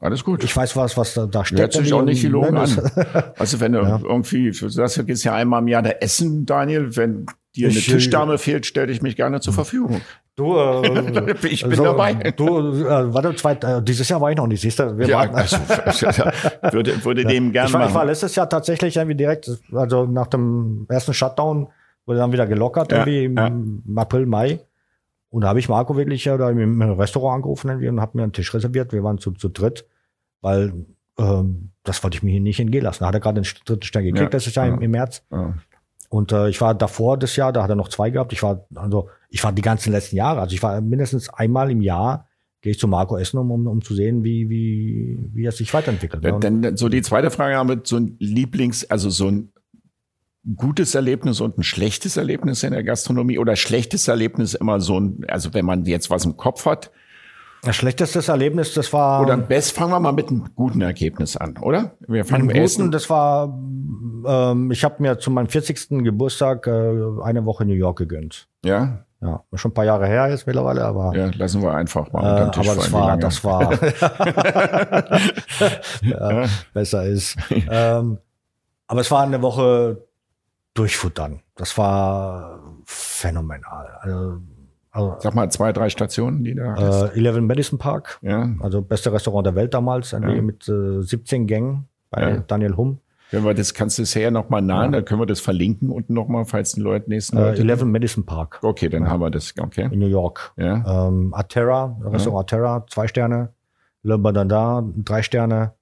alles gut. Ich weiß was, was da, da steht. Hört sich auch nicht gelogen an. Also wenn du ja. irgendwie, du sagst, du gehst ja einmal im Jahr da essen, Daniel, wenn dir eine ich, äh, Tischdame fehlt, stelle ich mich gerne zur Verfügung. Du, äh, ich bin also, dabei. Du, äh, warte, zweit, äh, dieses Jahr war ich noch nicht, siehst du? Wir ja, also, würde, würde dem gerne ich war, ich war letztes Jahr tatsächlich irgendwie direkt, also nach dem ersten Shutdown, wurde dann wieder gelockert, ja, irgendwie im, ja. April, Mai. Und da habe ich Marco wirklich ja, da im Restaurant angerufen und habe mir einen Tisch reserviert. Wir waren zu, zu dritt weil ähm, das wollte ich mir hier nicht entgehen lassen. Da hat er gerade den dritten Stern gekriegt, ja, das ist ja. Im, im, März. Und äh, ich war davor das Jahr, da hat er noch zwei gehabt. Ich war, also ich war die ganzen letzten Jahre, also ich war mindestens einmal im Jahr gehe ich zu Marco essen, um, um, um zu sehen, wie, wie, wie er sich weiterentwickelt. Ja, denn so die zweite Frage haben wir so ein Lieblings, also so ein gutes Erlebnis und ein schlechtes Erlebnis in der Gastronomie oder schlechtes Erlebnis immer so ein, also wenn man jetzt was im Kopf hat, das schlechteste Erlebnis, das war. Oder am besten fangen wir mal mit einem guten Ergebnis an, oder? Wir fangen mit guten, das war, ähm, ich habe mir zu meinem 40. Geburtstag äh, eine Woche in New York gegönnt. Ja. Ja, schon ein paar Jahre her jetzt mittlerweile, aber. Ja, lassen wir einfach mal unter den Tisch äh, Aber das war, das war, ja. besser ist. ähm, aber es war eine Woche durchfuttern. Das war phänomenal. Also, also, Sag mal zwei, drei Stationen, die da. Äh, 11 Madison Park. Ja. Also beste Restaurant der Welt damals, ja. mit äh, 17 Gängen bei ja. Daniel Hum. Wenn wir das, kannst du es her nochmal nahen, ja. dann können wir das verlinken unten nochmal, falls die Leute nächsten äh, 11 Madison Park. Okay, dann haben wir das, okay. In New York. Ja. Ähm, Atera, Restaurant ja. Atera, zwei Sterne. Le Badanda, drei Sterne.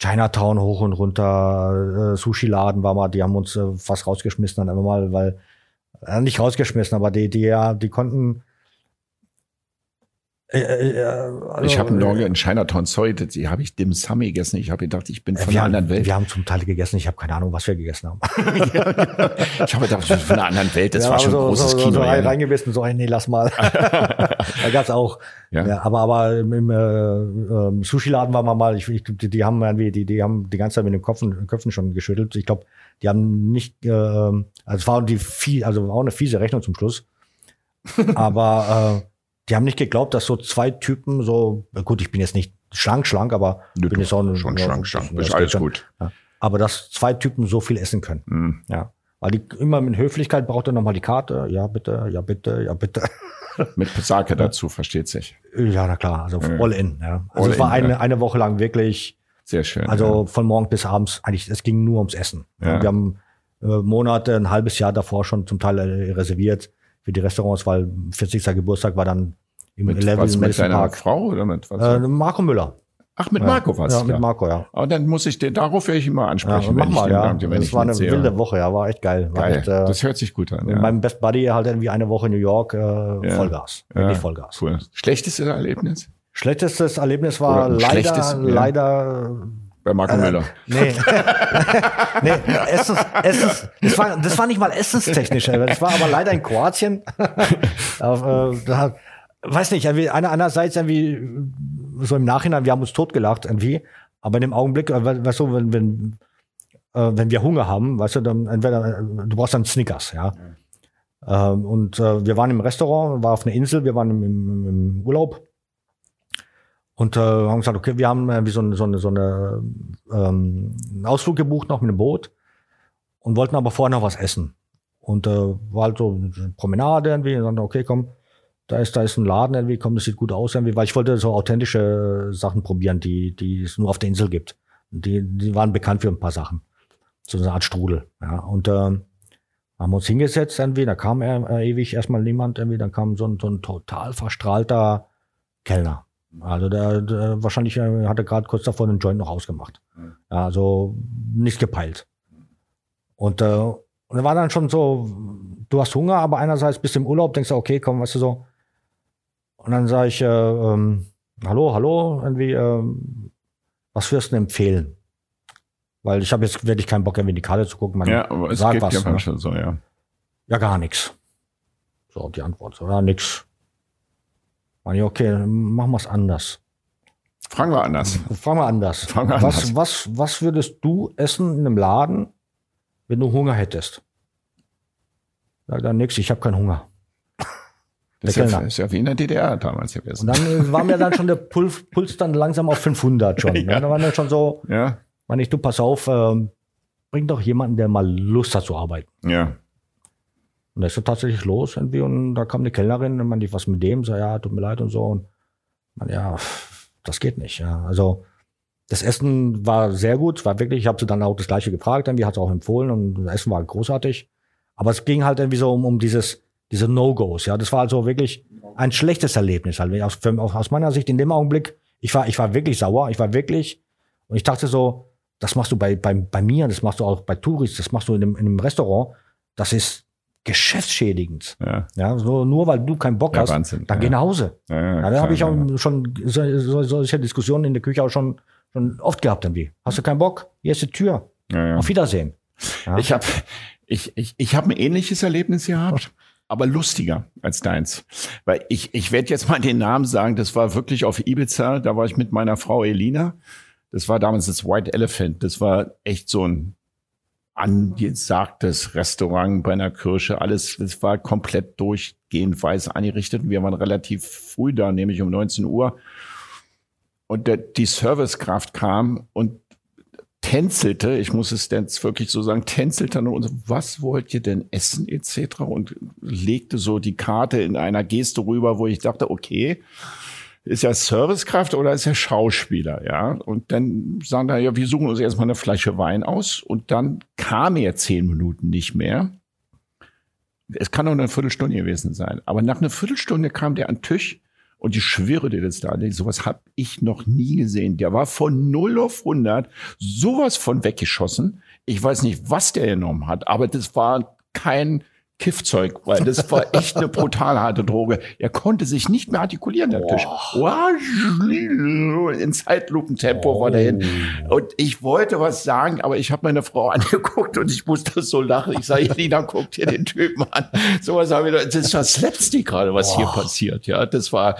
Chinatown hoch und runter, äh, Sushi-Laden war mal, die haben uns äh, fast rausgeschmissen dann einfach mal, weil, äh, nicht rausgeschmissen, aber die, die, ja, die konnten, äh, äh, äh, also, ich habe morgen in Chinatown, sorry, die habe ich Dim Sum gegessen. Ich habe gedacht, ich bin von einer anderen Welt. Wir haben zum Teil gegessen. Ich habe keine Ahnung, was wir gegessen haben. ja, ich habe gedacht, von einer anderen Welt. Das ja, war schon so, ein großes so, Kino. So rein, reingebissen, so, nee, lass mal. da gab's auch. Ja. ja aber aber im äh, äh, Sushi-Laden war man mal. Ich, ich, die, die haben irgendwie, die, die haben die ganze Zeit mit den Köpfen, Köpfen schon geschüttelt. Ich glaube, die haben nicht. Äh, also es war die viel, also war auch eine fiese Rechnung zum Schluss. aber äh, die haben nicht geglaubt, dass so zwei Typen so, gut, ich bin jetzt nicht schlank, schlank, aber Nö, bin jetzt auch schon ja, schlank, schlank, ist alles gut. Ja. Aber dass zwei Typen so viel essen können. Mhm. Ja. Weil die immer mit Höflichkeit braucht er nochmal die Karte. Ja, bitte, ja, bitte, ja, bitte. Mit Sake dazu, versteht sich. Ja, na klar, also ja. all in. Ja. Also all es war in, eine, ja. eine Woche lang wirklich. Sehr schön. Also von morgen bis abends, eigentlich, es ging nur ums Essen. Wir haben äh, Monate, ein halbes Jahr davor schon zum Teil äh, reserviert für die Restaurants, weil 40. Geburtstag war dann im mit, Level was, mit deiner Park. Frau oder mit was? Äh, Marco Müller. Ach, mit Marco was? Ja, mit Marco, ja. Aber dann muss ich den, darauf werde ich immer ansprechen. Ja, mach mal, ja. Danke, das war eine sehe. wilde Woche, ja, war echt geil. War geil. Echt, äh, das hört sich gut an. Mit ja. meinem Best Buddy halt irgendwie eine Woche in New York, äh, ja. Vollgas. Wirklich Vollgas. Cool. Schlechtestes Erlebnis? Schlechtestes Erlebnis war leider, leider, bei Marco äh, Müller. Nee. nee, Essens, Essens, das, war, das war nicht mal essenstechnisch, das war aber leider in Kroatien. äh, da, weiß nicht, irgendwie einer einerseits irgendwie so im Nachhinein, wir haben uns totgelacht irgendwie, aber in dem Augenblick, äh, weißt du, wenn, wenn, äh, wenn wir Hunger haben, weißt du, dann entweder, äh, du brauchst dann Snickers, ja. Mhm. Ähm, und äh, wir waren im Restaurant, war auf einer Insel, wir waren im, im, im Urlaub und äh, haben gesagt, okay, wir haben irgendwie so eine, so eine, so eine ähm, einen Ausflug gebucht noch mit dem Boot und wollten aber vorher noch was essen. Und äh, war halt so eine Promenade irgendwie und dann, okay, komm, da ist, da ist ein Laden irgendwie, komm, das sieht gut aus irgendwie, weil ich wollte so authentische Sachen probieren, die, die es nur auf der Insel gibt. Die, die waren bekannt für ein paar Sachen. So eine Art Strudel, ja. Und äh, haben uns hingesetzt irgendwie, da kam er äh, ewig erstmal niemand irgendwie, dann kam so ein, so ein total verstrahlter Kellner. Also der, der wahrscheinlich äh, hatte gerade kurz davor einen Joint noch ausgemacht. Ja, also nicht gepeilt. Und, äh, und er war dann schon so, du hast Hunger, aber einerseits bist du im Urlaub, denkst du, okay, komm, weißt du so, und dann sage ich, äh, ähm, hallo, hallo, irgendwie, äh, was wirst du empfehlen? Weil ich habe jetzt wirklich keinen Bock, irgendwie in die Karte zu gucken. Man ja, aber es sagt gibt was, ja manchmal ne? so, ja. Ja, gar nichts. So, die Antwort, so, ja, nix. Meine ich, okay, machen wir es anders. Fragen wir anders. Fragen wir anders. Fragen wir was, anders. Was, was würdest du essen in einem Laden, wenn du Hunger hättest? Sag dann nix, ich habe keinen Hunger. Das ist ja, ist ja, wie in der DDR damals gewesen. Und dann äh, war mir dann schon der Puls, Puls dann langsam auf 500 schon. Ne? ja. Da war dann schon so, ja. meine ich, du pass auf, äh, bring doch jemanden, der mal Lust hat zu arbeiten. Ja. Und da ist so tatsächlich los irgendwie und da kam eine Kellnerin und man ich was mit dem, so ja, tut mir leid und so und man ja, das geht nicht. Ja. Also das Essen war sehr gut, war wirklich, ich habe sie dann auch das gleiche gefragt, irgendwie hat es auch empfohlen und das Essen war großartig. Aber es ging halt irgendwie so um, um dieses diese No-Gos. Ja, das war also wirklich ein schlechtes Erlebnis. Halt. Aus, für, aus meiner Sicht in dem Augenblick, ich war, ich war wirklich sauer. Ich war wirklich, und ich dachte so, das machst du bei, bei, bei mir, das machst du auch bei Touris, das machst du in einem, in einem Restaurant. Das ist geschäftsschädigend. Ja. ja so, nur weil du keinen Bock ja, hast, Wahnsinn. dann ja. geh nach Hause. Ja, ja, da habe ich auch schon so, so, solche Diskussionen in der Küche auch schon, schon oft gehabt irgendwie. Hast du keinen Bock? Hier ist die Tür. Auf Wiedersehen. Ich habe ich, ich, ich hab ein ähnliches Erlebnis gehabt aber lustiger als deins. Weil ich, ich werde jetzt mal den Namen sagen, das war wirklich auf Ibiza, da war ich mit meiner Frau Elina. Das war damals das White Elephant. Das war echt so ein angesagtes Restaurant bei einer Kirche. Alles, das war komplett durchgehend weiß eingerichtet. Wir waren relativ früh da, nämlich um 19 Uhr. Und der, die Servicekraft kam und tänzelte, ich muss es jetzt wirklich so sagen, tänzelte und so, was wollt ihr denn essen etc. und legte so die Karte in einer Geste rüber, wo ich dachte, okay, ist er Servicekraft oder ist er Schauspieler, ja? Und dann sagen er, ja, wir suchen uns erstmal eine Flasche Wein aus und dann kam er zehn Minuten nicht mehr. Es kann auch eine Viertelstunde gewesen sein. Aber nach einer Viertelstunde kam der an den Tisch und ich schwöre dir das da, sowas habe ich noch nie gesehen. Der war von 0 auf 100 sowas von weggeschossen. Ich weiß nicht, was der genommen hat, aber das war kein Kiffzeug, weil das war echt eine brutal harte Droge. Er konnte sich nicht mehr artikulieren, der Tisch. In Zeitlupentempo oh. war der hin. Und ich wollte was sagen, aber ich habe meine Frau angeguckt und ich musste so lachen. Ich sage, Elina, guck dir den Typen an. So was haben wir, das ist das Slapstick gerade, was oh. hier passiert. Ja, das war,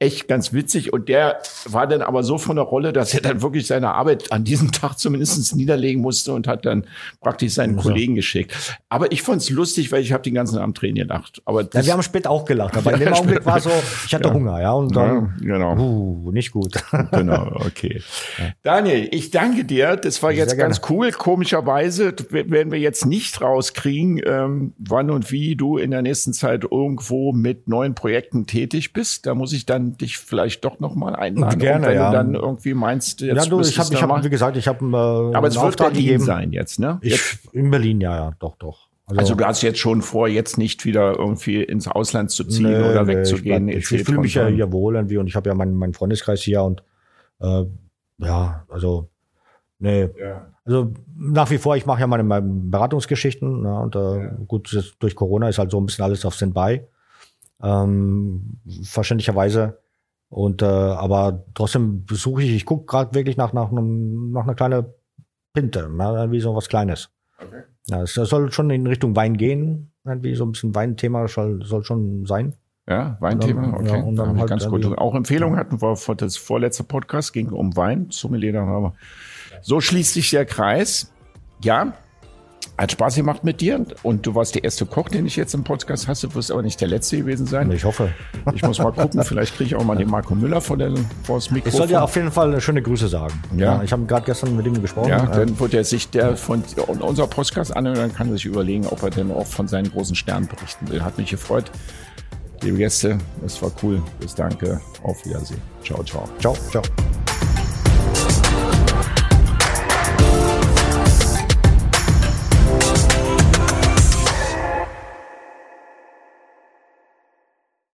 echt ganz witzig. Und der war dann aber so von der Rolle, dass er dann wirklich seine Arbeit an diesem Tag zumindest niederlegen musste und hat dann praktisch seinen ja. Kollegen geschickt. Aber ich fand es lustig, weil ich habe den ganzen Abend Tränen gedacht. Aber ja, wir haben später auch gelacht. Aber in dem Augenblick war so, ich hatte ja. Hunger, ja. Und dann, genau. Uh, nicht gut. genau, okay. Daniel, ich danke dir. Das war jetzt ganz cool. Komischerweise werden wir jetzt nicht rauskriegen, ähm, wann und wie du in der nächsten Zeit irgendwo mit neuen Projekten tätig bist. Da muss ich dann dich vielleicht doch noch mal einladen. Gerne, wenn ja. du dann irgendwie meinst, jetzt ja, du, ich habe, ich hab, wie gesagt, ich habe äh, Aber es wird Berlin gegeben. sein jetzt, ne? Ich, in Berlin, ja, ja, doch, doch. Also, also, du hast jetzt schon vor, jetzt nicht wieder irgendwie ins Ausland zu ziehen nee, oder wegzugehen. Nee, ich, ich fühle mich ja hier wohl irgendwie und ich habe ja meinen, meinen Freundeskreis hier und äh, ja, also nee. Ja. Also nach wie vor, ich mache ja meine, meine Beratungsgeschichten ne, und äh, ja. gut, durch Corona ist halt so ein bisschen alles auf Standby ähm, verständlicherweise. Und äh, aber trotzdem besuche ich, ich gucke gerade wirklich nach, nach, einem, nach einer kleinen Pinte, ja, wie so was Kleines. Okay. Ja, es soll schon in Richtung Wein gehen, wie so ein bisschen Weinthema soll, soll schon sein. Ja, Weinthema, okay. Ja, und dann halt ganz gut. Auch Empfehlungen hatten wir vor das vorletzte Podcast, ging um Wein, Sommelier, aber so schließt sich der Kreis. Ja, hat Spaß gemacht mit dir und du warst der erste Koch, den ich jetzt im Podcast hasse, wirst aber nicht der letzte gewesen sein. Ich hoffe. Ich muss mal gucken, vielleicht kriege ich auch mal den Marco Müller vor, der, vor das Mikrofon. Ich soll dir auf jeden Fall schöne Grüße sagen. Ja. ja ich habe gerade gestern mit ihm gesprochen. Ja, dann wird er sich der von unser Podcast anhören, dann kann er sich überlegen, ob er denn auch von seinen großen Sternen berichten will. Hat mich gefreut. Liebe Gäste, es war cool. Bis danke. Auf Wiedersehen. Ciao, ciao. Ciao, ciao.